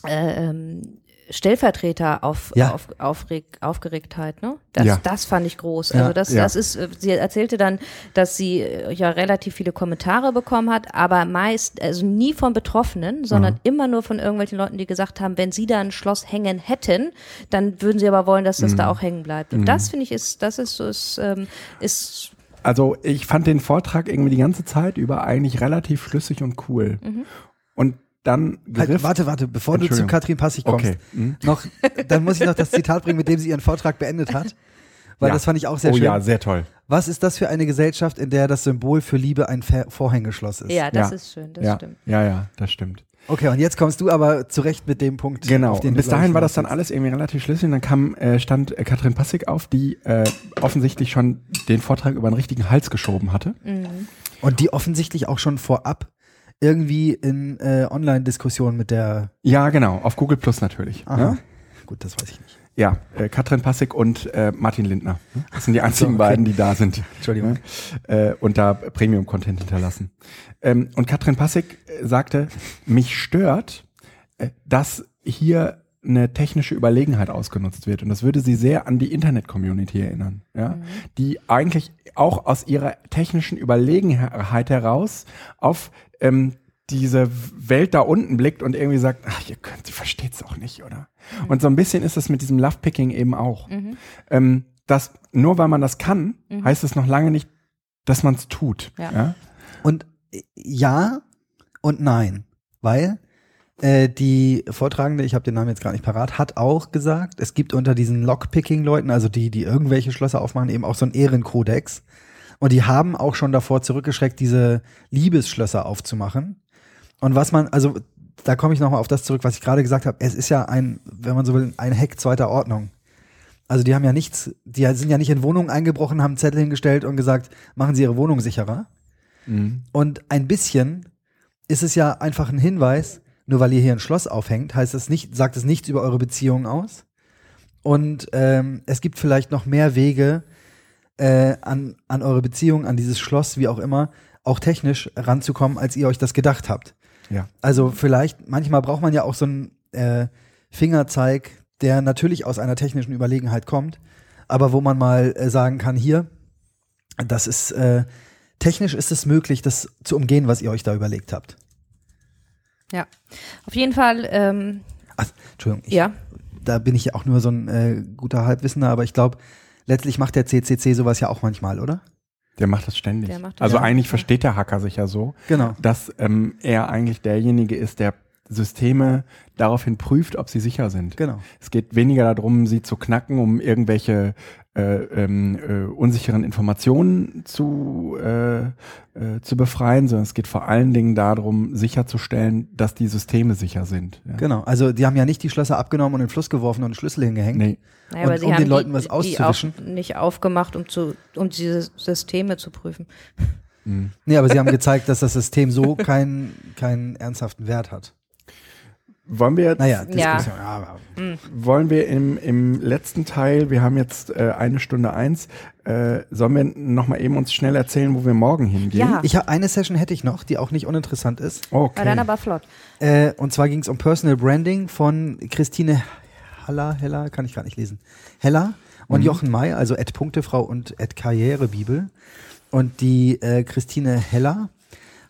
äh, ähm, Stellvertreter auf, Ja. auf, aufreg, Aufgeregtheit, ne? Das, Ja. das fand ich groß. Ja. Also das, das ist, äh, sie erzählte dann, dass sie äh, ja relativ viele Kommentare bekommen hat, aber meist, also nie von Betroffenen, sondern immer nur von irgendwelchen Leuten, die gesagt haben, wenn sie da ein Schloss hängen hätten, dann würden sie aber wollen, dass das da auch hängen bleibt. Und das finde ich ist, das ist, so, ist, ähm, ist also ich fand den Vortrag irgendwie die ganze Zeit über eigentlich relativ schlüssig und cool. Mhm. Und dann Halt, griff, warte, warte, bevor du zu. Katrin Passig kommst, Okay. Mhm. noch, dann muss ich noch das Zitat bringen, mit dem sie ihren Vortrag beendet hat. Weil Ja. das fand ich auch sehr oh schön. ja, sehr toll. Was ist das für eine Gesellschaft, in der das Symbol für Liebe ein Ver Vorhängeschloss ist? ja, das Ja. ist schön, das ja, stimmt. ja, ja, das stimmt. Okay, und jetzt kommst du aber zurecht mit dem Punkt. Genau. auf den Und du, bis dahin war das dann alles irgendwie relativ schlüssig. Und dann kam, äh, stand äh, Katrin Passig auf, die äh, offensichtlich schon den Vortrag über den richtigen Hals geschoben hatte. Mhm. Und die offensichtlich auch schon vorab irgendwie in äh, Online-Diskussionen mit der. Ja, genau. Auf Google Plus natürlich. Aha. Ja, Gut, das weiß ich nicht. Ja äh, Katrin Passig und äh, Martin Lindner. Das sind die einzigen okay. beiden, die da sind. Entschuldigung. äh, und da Premium-Content hinterlassen. Ähm, und Katrin Passig äh, sagte, mich stört, äh, dass hier eine technische Überlegenheit ausgenutzt wird. Und das würde sie sehr an die Internet-Community erinnern, ja, die eigentlich auch aus ihrer technischen Überlegenheit heraus auf ähm, diese Welt da unten blickt und irgendwie sagt, ach, ihr könnt, ihr versteht's auch nicht, oder? Und so ein bisschen ist es mit diesem Love-Picking eben auch. Ähm, dass nur weil man das kann, heißt es noch lange nicht, dass man es tut. Ja. Ja? Und äh, ja und nein, weil äh, die Vortragende, ich habe den Namen jetzt gar nicht parat, hat auch gesagt, es gibt unter diesen Lockpicking-Leuten, also die, die irgendwelche Schlösser aufmachen, eben auch so einen Ehrenkodex. Und die haben auch schon davor zurückgeschreckt, diese Liebesschlösser aufzumachen. Und was man, also da komme ich nochmal auf das zurück, was ich gerade gesagt habe. Es ist ja ein, wenn man so will, ein Hack zweiter Ordnung. Also die haben ja nichts, die sind ja nicht in Wohnungen eingebrochen, haben Zettel hingestellt und gesagt, machen Sie Ihre Wohnung sicherer. Mhm. Und ein bisschen ist es ja einfach ein Hinweis, nur weil ihr hier ein Schloss aufhängt, heißt es nicht, sagt es nichts über eure Beziehung aus. Und ähm, es gibt vielleicht noch mehr Wege äh, an, an eure Beziehung, an dieses Schloss, wie auch immer, auch technisch ranzukommen, als ihr euch das gedacht habt. Ja. Also vielleicht, manchmal braucht man ja auch so einen äh, Fingerzeig, der natürlich aus einer technischen Überlegenheit kommt, aber wo man mal äh, sagen kann, hier, das ist, äh, technisch ist es möglich, das zu umgehen, was ihr euch da überlegt habt. Ja. Auf jeden Fall, ähm, Ach, Entschuldigung, ich, ja. da bin ich ja auch nur so ein äh, guter Halbwissender, aber ich glaube, letztlich macht der CCC sowas ja auch manchmal, oder? Der macht das ständig. Macht das also ja. eigentlich versteht der Hacker sich ja so, Genau. dass ähm, er eigentlich derjenige ist, der Systeme daraufhin prüft, ob sie sicher sind. Genau. Es geht weniger darum, sie zu knacken, um irgendwelche äh, ähm, äh, unsicheren Informationen zu, äh, äh, zu befreien, sondern es geht vor allen Dingen darum, sicherzustellen, dass die Systeme sicher sind. Ja. Genau. Also die haben ja nicht die Schlösser abgenommen und in den Fluss geworfen und einen Schlüssel hingehängt. Nee. Naja, Und aber sie um haben den Leuten die, was die auszuwischen? auch nicht aufgemacht, um, zu, um diese Systeme zu prüfen. Mhm. Nee, aber sie haben gezeigt, dass das System so keinen keinen ernsthaften Wert hat. Wollen wir jetzt, Naja, Ja. Diskussion. Ja. aber wollen wir im, im letzten Teil, wir haben jetzt äh, eine Stunde eins, äh, sollen wir noch mal eben uns schnell erzählen, wo wir morgen hingehen? Ja. Ich habe eine Session hätte ich noch, die auch nicht uninteressant ist. Okay. Dann aber flott. Äh, und zwar ging es um Personal Branding von Christine Haller, Heller, kann ich gar nicht lesen. Heller und Jochen May, also Ed Punktefrau und Ed Karrierebibel. Und die äh, Christine Heller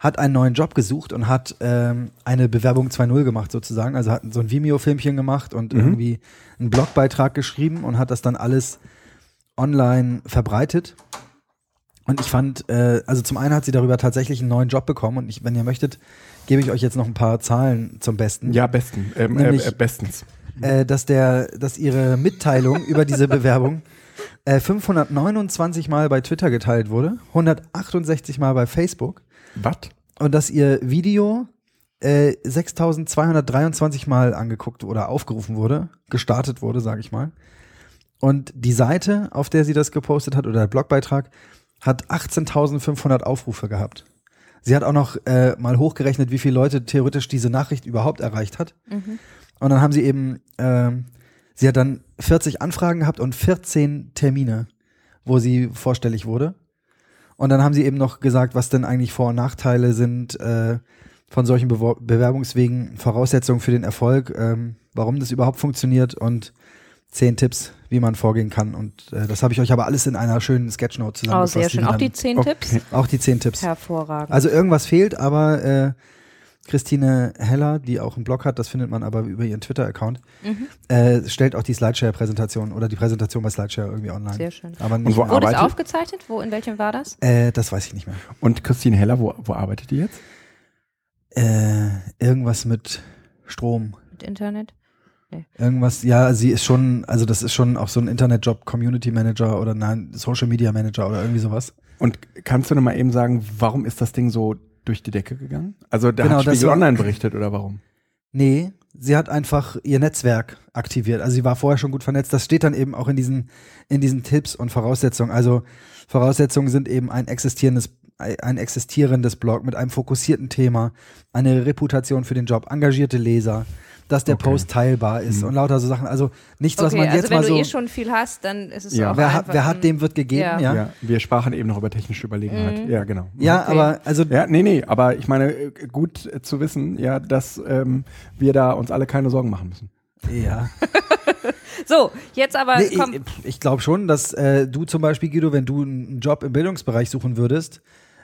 hat einen neuen Job gesucht und hat ähm, eine Bewerbung 2.0 gemacht sozusagen. Also hat so ein Vimeo-Filmchen gemacht und irgendwie einen Blogbeitrag geschrieben und hat das dann alles online verbreitet. Und ich fand, äh, also zum einen hat sie darüber tatsächlich einen neuen Job bekommen und ich, wenn ihr möchtet, gebe ich euch jetzt noch ein paar Zahlen zum Besten. Ja, besten, ähm, äh, Nämlich- äh, bestens. Äh, dass der, dass ihre Mitteilung über diese Bewerbung äh, 529 Mal bei Twitter geteilt wurde, 168 Mal bei Facebook Was? Und dass ihr Video äh, 6223 Mal angeguckt oder aufgerufen wurde, gestartet wurde, sage ich mal. Und die Seite, auf der sie das gepostet hat, oder der Blogbeitrag, hat 18.500 Aufrufe gehabt. Sie hat auch noch äh, mal hochgerechnet, wie viele Leute theoretisch diese Nachricht überhaupt erreicht hat. Und dann haben sie eben, ähm, sie hat dann 40 Anfragen gehabt und 14 Termine, wo sie vorstellig wurde. Und dann haben sie eben noch gesagt, was denn eigentlich Vor- und Nachteile sind äh, von solchen Bewor Bewerbungswegen, Voraussetzungen für den Erfolg, ähm, warum das überhaupt funktioniert und zehn Tipps, wie man vorgehen kann. Und äh, das habe ich euch aber alles in einer schönen Sketchnote Oh, zusammengefasst. sehr schön. Auch dann- die zehn Okay. Tipps? auch die zehn Tipps. Hervorragend. Also irgendwas fehlt, aber äh, Christine Heller, die auch einen Blog hat, das findet man aber über ihren Twitter-Account, Mhm. äh, stellt auch die Slideshare-Präsentation oder die Präsentation bei Slideshare irgendwie online. Sehr schön. Aber nicht Und wo mehr. Wurde es arbeitet- aufgezeichnet? Wo, in welchem war das? äh, das weiß ich nicht mehr. Und Christine Heller, wo, wo arbeitet die jetzt? Äh, irgendwas mit Strom. Mit Internet? Irgendwas, ja, sie ist schon, also das ist schon auch so ein Internetjob, Community Manager oder nein, Social Media Manager oder irgendwie sowas. Und kannst du noch mal eben sagen, warum ist das Ding so durch die Decke gegangen? Also da Genau, hat Spiegel war- Online berichtet oder warum? Nee, sie hat einfach ihr Netzwerk aktiviert. Also sie war vorher schon gut vernetzt. Das steht dann eben auch in diesen, in diesen Tipps und Voraussetzungen. Also Voraussetzungen sind eben ein existierendes, ein existierendes Blog mit einem fokussierten Thema, eine Reputation für den Job, engagierte Leser, dass der Okay. Post teilbar ist Mhm. und lauter so Sachen. Also nichts, was Okay, man also jetzt wenn mal du so. eh schon viel hast, dann ist es Ja. auch wer, einfach hat, wer hat, dem wird gegeben, Ja. ja. Ja. wir sprachen eben noch über technische Überlegenheit. Mhm. Ja, genau. Ja, Okay. aber also Ja, nee, nee, aber ich meine, äh, gut äh, zu wissen, ja, dass ähm, wir da uns alle keine Sorgen machen müssen. Ja. So, jetzt aber Nee, komm. ich ich glaube schon, dass äh, du zum Beispiel, Guido, wenn du einen Job im Bildungsbereich suchen würdest,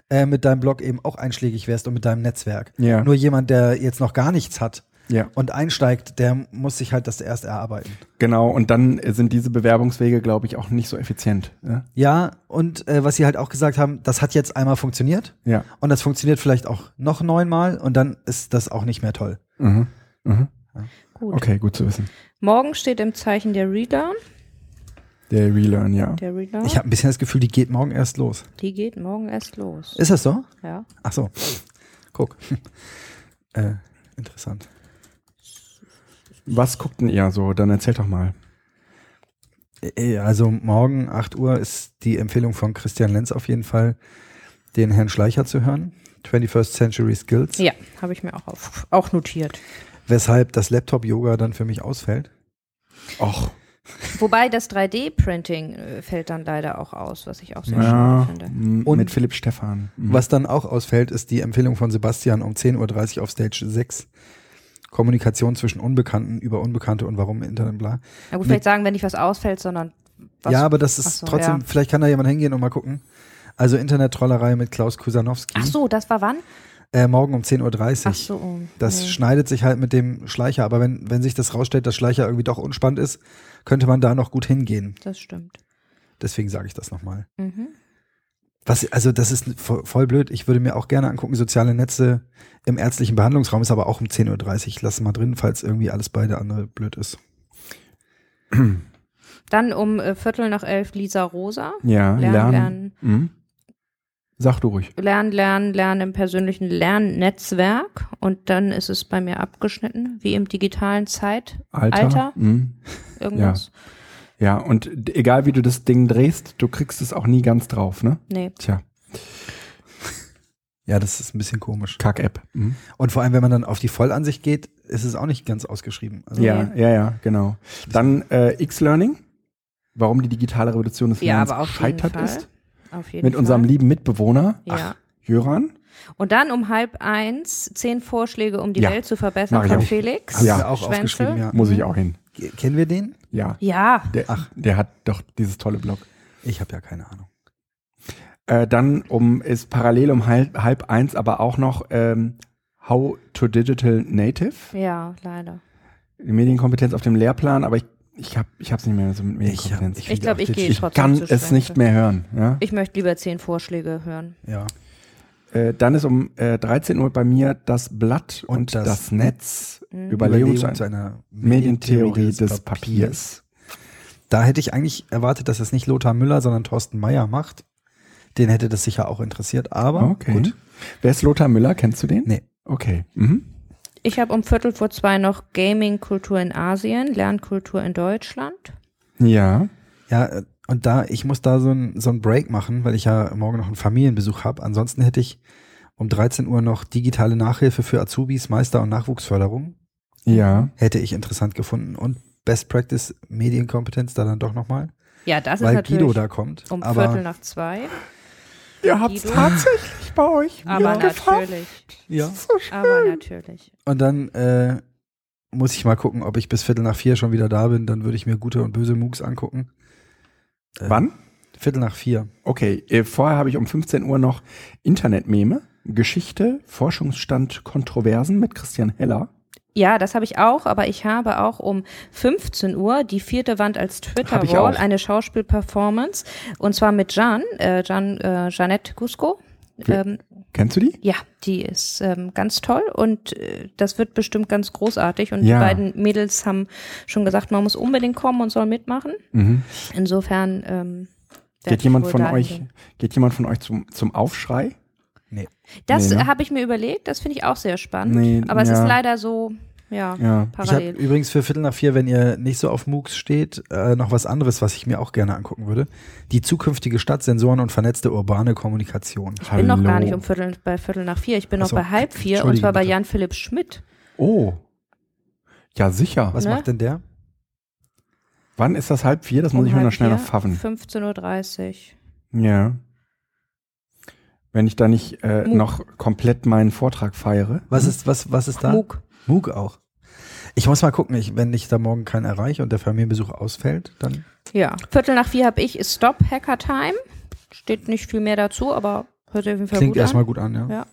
äh, mit deinem Blog eben auch einschlägig wärst und mit deinem Netzwerk. Ja. Nur jemand, der jetzt noch gar nichts hat Ja. und einsteigt, der muss sich halt das erst erarbeiten. Genau, und dann sind diese Bewerbungswege, glaube ich, auch nicht so effizient. Ja. Ja, und äh, was sie halt auch gesagt haben, das hat jetzt einmal funktioniert ja. und das funktioniert vielleicht auch noch neunmal und dann ist das auch nicht mehr toll. Mhm. Mhm. Gut. Okay, gut zu wissen. Morgen steht im Zeichen der Relearn. Der Relearn, ja. Der Relearn. Ich habe ein bisschen das Gefühl, die geht morgen erst los. Die geht morgen erst los. Ist das so? Ja. Ach so. Guck. äh, interessant. Was guckt denn ihr so? Dann erzählt doch mal. Äh, Also morgen 8 Uhr ist die Empfehlung von Christian Lenz auf jeden Fall, den Herrn Schleicher zu hören. 21st Century Skills. Ja, habe ich mir auch, auf, auch notiert. Weshalb das Laptop-Yoga dann für mich ausfällt. Och, Wobei das 3D-Printing äh, fällt dann leider auch aus, was ich auch sehr ja, schade finde. Und- mit Philipp Stephan. Mhm. Was dann auch ausfällt, ist die Empfehlung von Sebastian um 10.30 Uhr auf Stage 6. Kommunikation zwischen Unbekannten über Unbekannte und warum im Internet bla. Na gut, vielleicht sagen wir nicht, was ausfällt, sondern was. ja, aber das ist so, trotzdem, ja. vielleicht kann da jemand hingehen und mal gucken. Also Internet-Trollerei mit Klaus Kusanowski. Ach so, das war wann? Äh, morgen um 10.30 Uhr. Ach so. oh, Das nee. schneidet sich halt mit dem Schleicher, aber wenn, wenn sich das rausstellt, dass Schleicher irgendwie doch unspannend ist, könnte man da noch gut hingehen. Das stimmt. Deswegen sage ich das nochmal. Mhm. Was, also das ist voll, voll blöd. Ich würde mir auch gerne angucken, soziale Netze im ärztlichen Behandlungsraum ist aber auch um 10.30 Uhr. Ich lasse mal drin, falls irgendwie alles beide andere blöd ist. Dann um äh, Viertel nach elf Lisa Rosa. ja, Lernen, lernen. lernen. Mhm. Sag du ruhig. Lernen, lernen, lernen im persönlichen Lernnetzwerk. Und dann ist es bei mir abgeschnitten, wie im digitalen Zeitalter. Alter. Mhm. Irgendwas. Ja, und d- egal wie du das Ding drehst, du kriegst es auch nie ganz drauf, ne? Nee. Tja, Ja, das ist ein bisschen komisch. Kack-App. Mhm. Und vor allem, wenn man dann auf die Vollansicht geht, ist es auch nicht ganz ausgeschrieben. Also, Ja, ja, ja, genau. Dann äh, X-Learning. Warum die digitale Revolution des Ja, Lernens aber auf jeden gescheitert Fall. ist. Auf jeden Mit Fall. unserem lieben Mitbewohner, Ja. Jöran. Und dann um halb eins zehn Vorschläge, um die Ja. Welt zu verbessern Mach ich von auch. Felix. Ja. auch Schwänzel. aufgeschrieben, ja. Muss ich auch hin. Kennen wir den? Ja. Ja. Der, der hat doch dieses tolle Blog. Ich habe ja keine Ahnung. Äh, dann um ist parallel um halb, halb eins aber auch noch ähm, How to Digital Native. Ja, leider. Die Medienkompetenz auf dem Lehrplan, aber ich, ich habe ich hab's nicht mehr so mit Medienkompetenz. Ich Ich glaube, ich gehe Ich trotzdem kann zu es nicht mehr hören. Ja? Ich möchte lieber zehn Vorschläge hören. Ja. Äh, dann ist um äh, 13 Uhr bei mir das Blatt und, Und das, das Netz. Mhm. Überlegung, Überlegung zu einer Medientheorie des, Papiers. Da hätte ich eigentlich erwartet, dass es nicht Lothar Müller, sondern Thorsten Meyer macht. Den hätte das sicher auch interessiert, aber Okay. gut. Wer ist Lothar Müller? Kennst du den? Nee. Okay. Mhm. Ich habe um Viertel vor zwei noch Gaming-Kultur in Asien, Lernkultur in Deutschland. Ja. Ja, äh, und da, ich muss da so ein, so ein Break machen, weil ich ja morgen noch einen Familienbesuch habe. Ansonsten hätte ich um 13 Uhr noch digitale Nachhilfe für Azubis, Meister- und Nachwuchsförderung. Ja. Hätte ich interessant gefunden. Und Best Practice Medienkompetenz da dann doch nochmal, Ja, das ist weil natürlich Guido da kommt. um aber Viertel nach zwei. Ihr habt's Guido? tatsächlich bei euch Aber natürlich. ja. So schön. Aber natürlich. Und dann äh, muss ich mal gucken, ob ich bis Viertel nach vier schon wieder da bin. Dann würde ich mir gute und böse MOOCs angucken. Äh, Wann? Viertel nach vier. Okay, äh, vorher habe ich um 15 Uhr noch Internetmeme, Geschichte, Forschungsstand, Kontroversen mit Christian Heller. Ja, das habe ich auch, aber ich habe auch um 15 Uhr die vierte Wand als Twitter-Wall, eine Schauspielperformance. Und zwar mit Jan, äh, Jan äh, Jeanette Cusco. Ähm, Kennst du die? ja, die ist ähm, ganz toll und äh, das wird bestimmt ganz großartig. Und Ja. die beiden Mädels haben schon gesagt, man muss unbedingt kommen und soll mitmachen. Mhm. Insofern ähm, Geht jemand von euch, gehen. geht jemand von euch zum, zum Aufschrei? Das Nee, ne? habe ich mir überlegt, das finde ich auch sehr spannend. Nee, aber es ja. ist leider so, ja, Ja. Ich habe parallel. übrigens für Viertel nach vier, wenn ihr nicht so auf MOOCs steht, äh, noch was anderes, was ich mir auch gerne angucken würde. Die zukünftige Stadt, Sensoren und vernetzte urbane Kommunikation. Ich bin noch gar Hallo. nicht um Viertel, bei Viertel nach vier. Ich bin Ach noch bei halb vier und zwar bei bitte. Jan Philipp Schmidt. Oh. Ja, sicher. Was Ne? macht denn der? Wann ist das halb vier? Das muss Um ich mir noch schnell vier, noch pfaffen. 15.30 Ja. Wenn ich da nicht äh, noch komplett meinen Vortrag feiere. Was ist, was, was ist Uhr. da? MOOC. MOOC auch. Ich muss mal gucken, ich, wenn ich da morgen keinen erreiche und der Familienbesuch ausfällt, dann. Ja, Viertel nach vier habe ich ist Stop Hacker Time. Steht nicht viel mehr dazu, aber hört sich auf jeden Fall Klingt gut erstmal an. gut an, ja. Ja.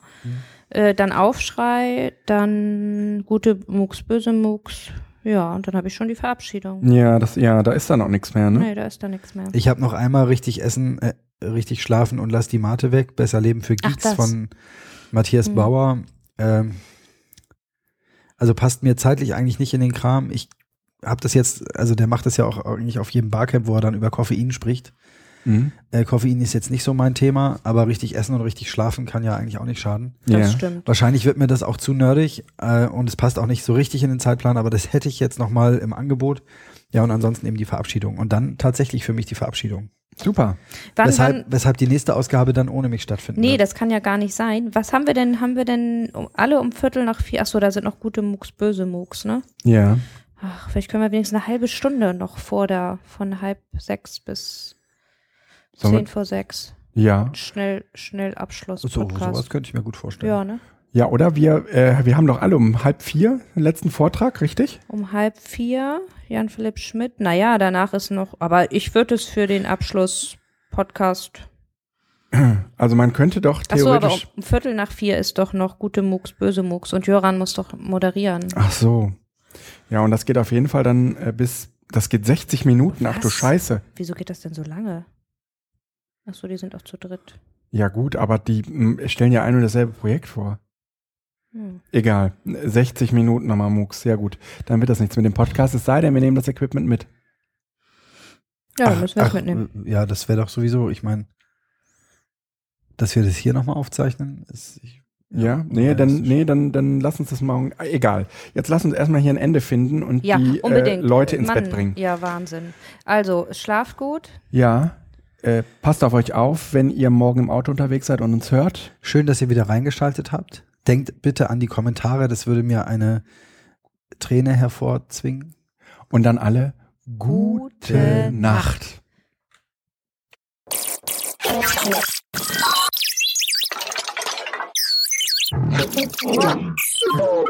Äh, dann Aufschrei, dann gute Mucks, böse Mucks. Ja, und dann habe ich schon die Verabschiedung. Ja, das, ja, da ist dann auch nichts mehr, ne? Nee, da ist da nichts mehr. Ich habe noch einmal richtig essen, äh, richtig schlafen und lass die Mate weg. Besser Leben für Ach, Geeks das. von Matthias Mhm. Bauer. Ähm, also passt mir zeitlich eigentlich nicht in den Kram. Ich habe das jetzt, also der macht das ja auch eigentlich auf jedem Barcamp, wo er dann über Koffein spricht. Mhm. Äh, Koffein ist jetzt nicht so mein Thema, aber richtig essen und richtig schlafen kann ja eigentlich auch nicht schaden. das Ja. stimmt. Wahrscheinlich wird mir das auch zu nerdig äh, und es passt auch nicht so richtig in den Zeitplan, aber das hätte ich jetzt nochmal im Angebot. Ja, und ansonsten eben die Verabschiedung. Und dann tatsächlich für mich die Verabschiedung. Super. Wann, weshalb, wann, weshalb die nächste Ausgabe dann ohne mich stattfinden nee, wird. das kann ja gar nicht sein. Was haben wir denn, haben wir denn um, alle um Viertel nach vier? Achso, da sind noch gute Mucks, böse Mucks, ne? Ja. Ach, vielleicht können wir wenigstens eine halbe Stunde noch vor der, von halb sechs bis Sollen wir- zehn vor sechs. Ja. Schnell, schnell Abschluss. so, Podcast. sowas könnte ich mir gut vorstellen. Ja, ne? Ja, oder wir, äh, wir haben doch alle um halb vier den letzten Vortrag, richtig? Um halb vier, Jan-Philipp Schmidt. Naja, danach ist noch, aber ich würde es für den Abschluss-Podcast. Also man könnte doch Achso, aber um, theoretisch. um Viertel nach vier ist doch noch gute Mucks, böse Mucks und Jöran muss doch moderieren. Ach so. Ja, und das geht auf jeden Fall dann äh, bis, das geht 60 Minuten. Ach du Was? Scheiße. Wieso geht das denn so lange? Achso, die sind auch zu dritt. Ja gut, aber die m, stellen ja ein und dasselbe Projekt vor. Hm. Egal. 60 Minuten nochmal Mux. Sehr gut. Dann wird das nichts mit dem Podcast. Es sei denn, wir nehmen das Equipment mit. Ja, dann Ach, müssen wir es ach, mitnehmen. äh, Ja, das wäre doch sowieso, ich meine, dass wir das hier nochmal aufzeichnen, ist. Ich, Ja, nee, ja, dann, das ist- nee, dann, dann lass uns das morgen. äh, Egal. Jetzt lass uns erstmal hier ein Ende finden und Ja, die äh. Leute ins Mann, Bett bringen. Ja, Wahnsinn. Also, schlaft gut. Ja. Äh, passt auf euch auf, wenn ihr morgen im Auto unterwegs seid und uns hört. Schön, dass ihr wieder reingeschaltet habt. Denkt bitte an die Kommentare, das würde mir eine Träne hervorzwingen. Und dann alle gute, Gute Nacht. Two,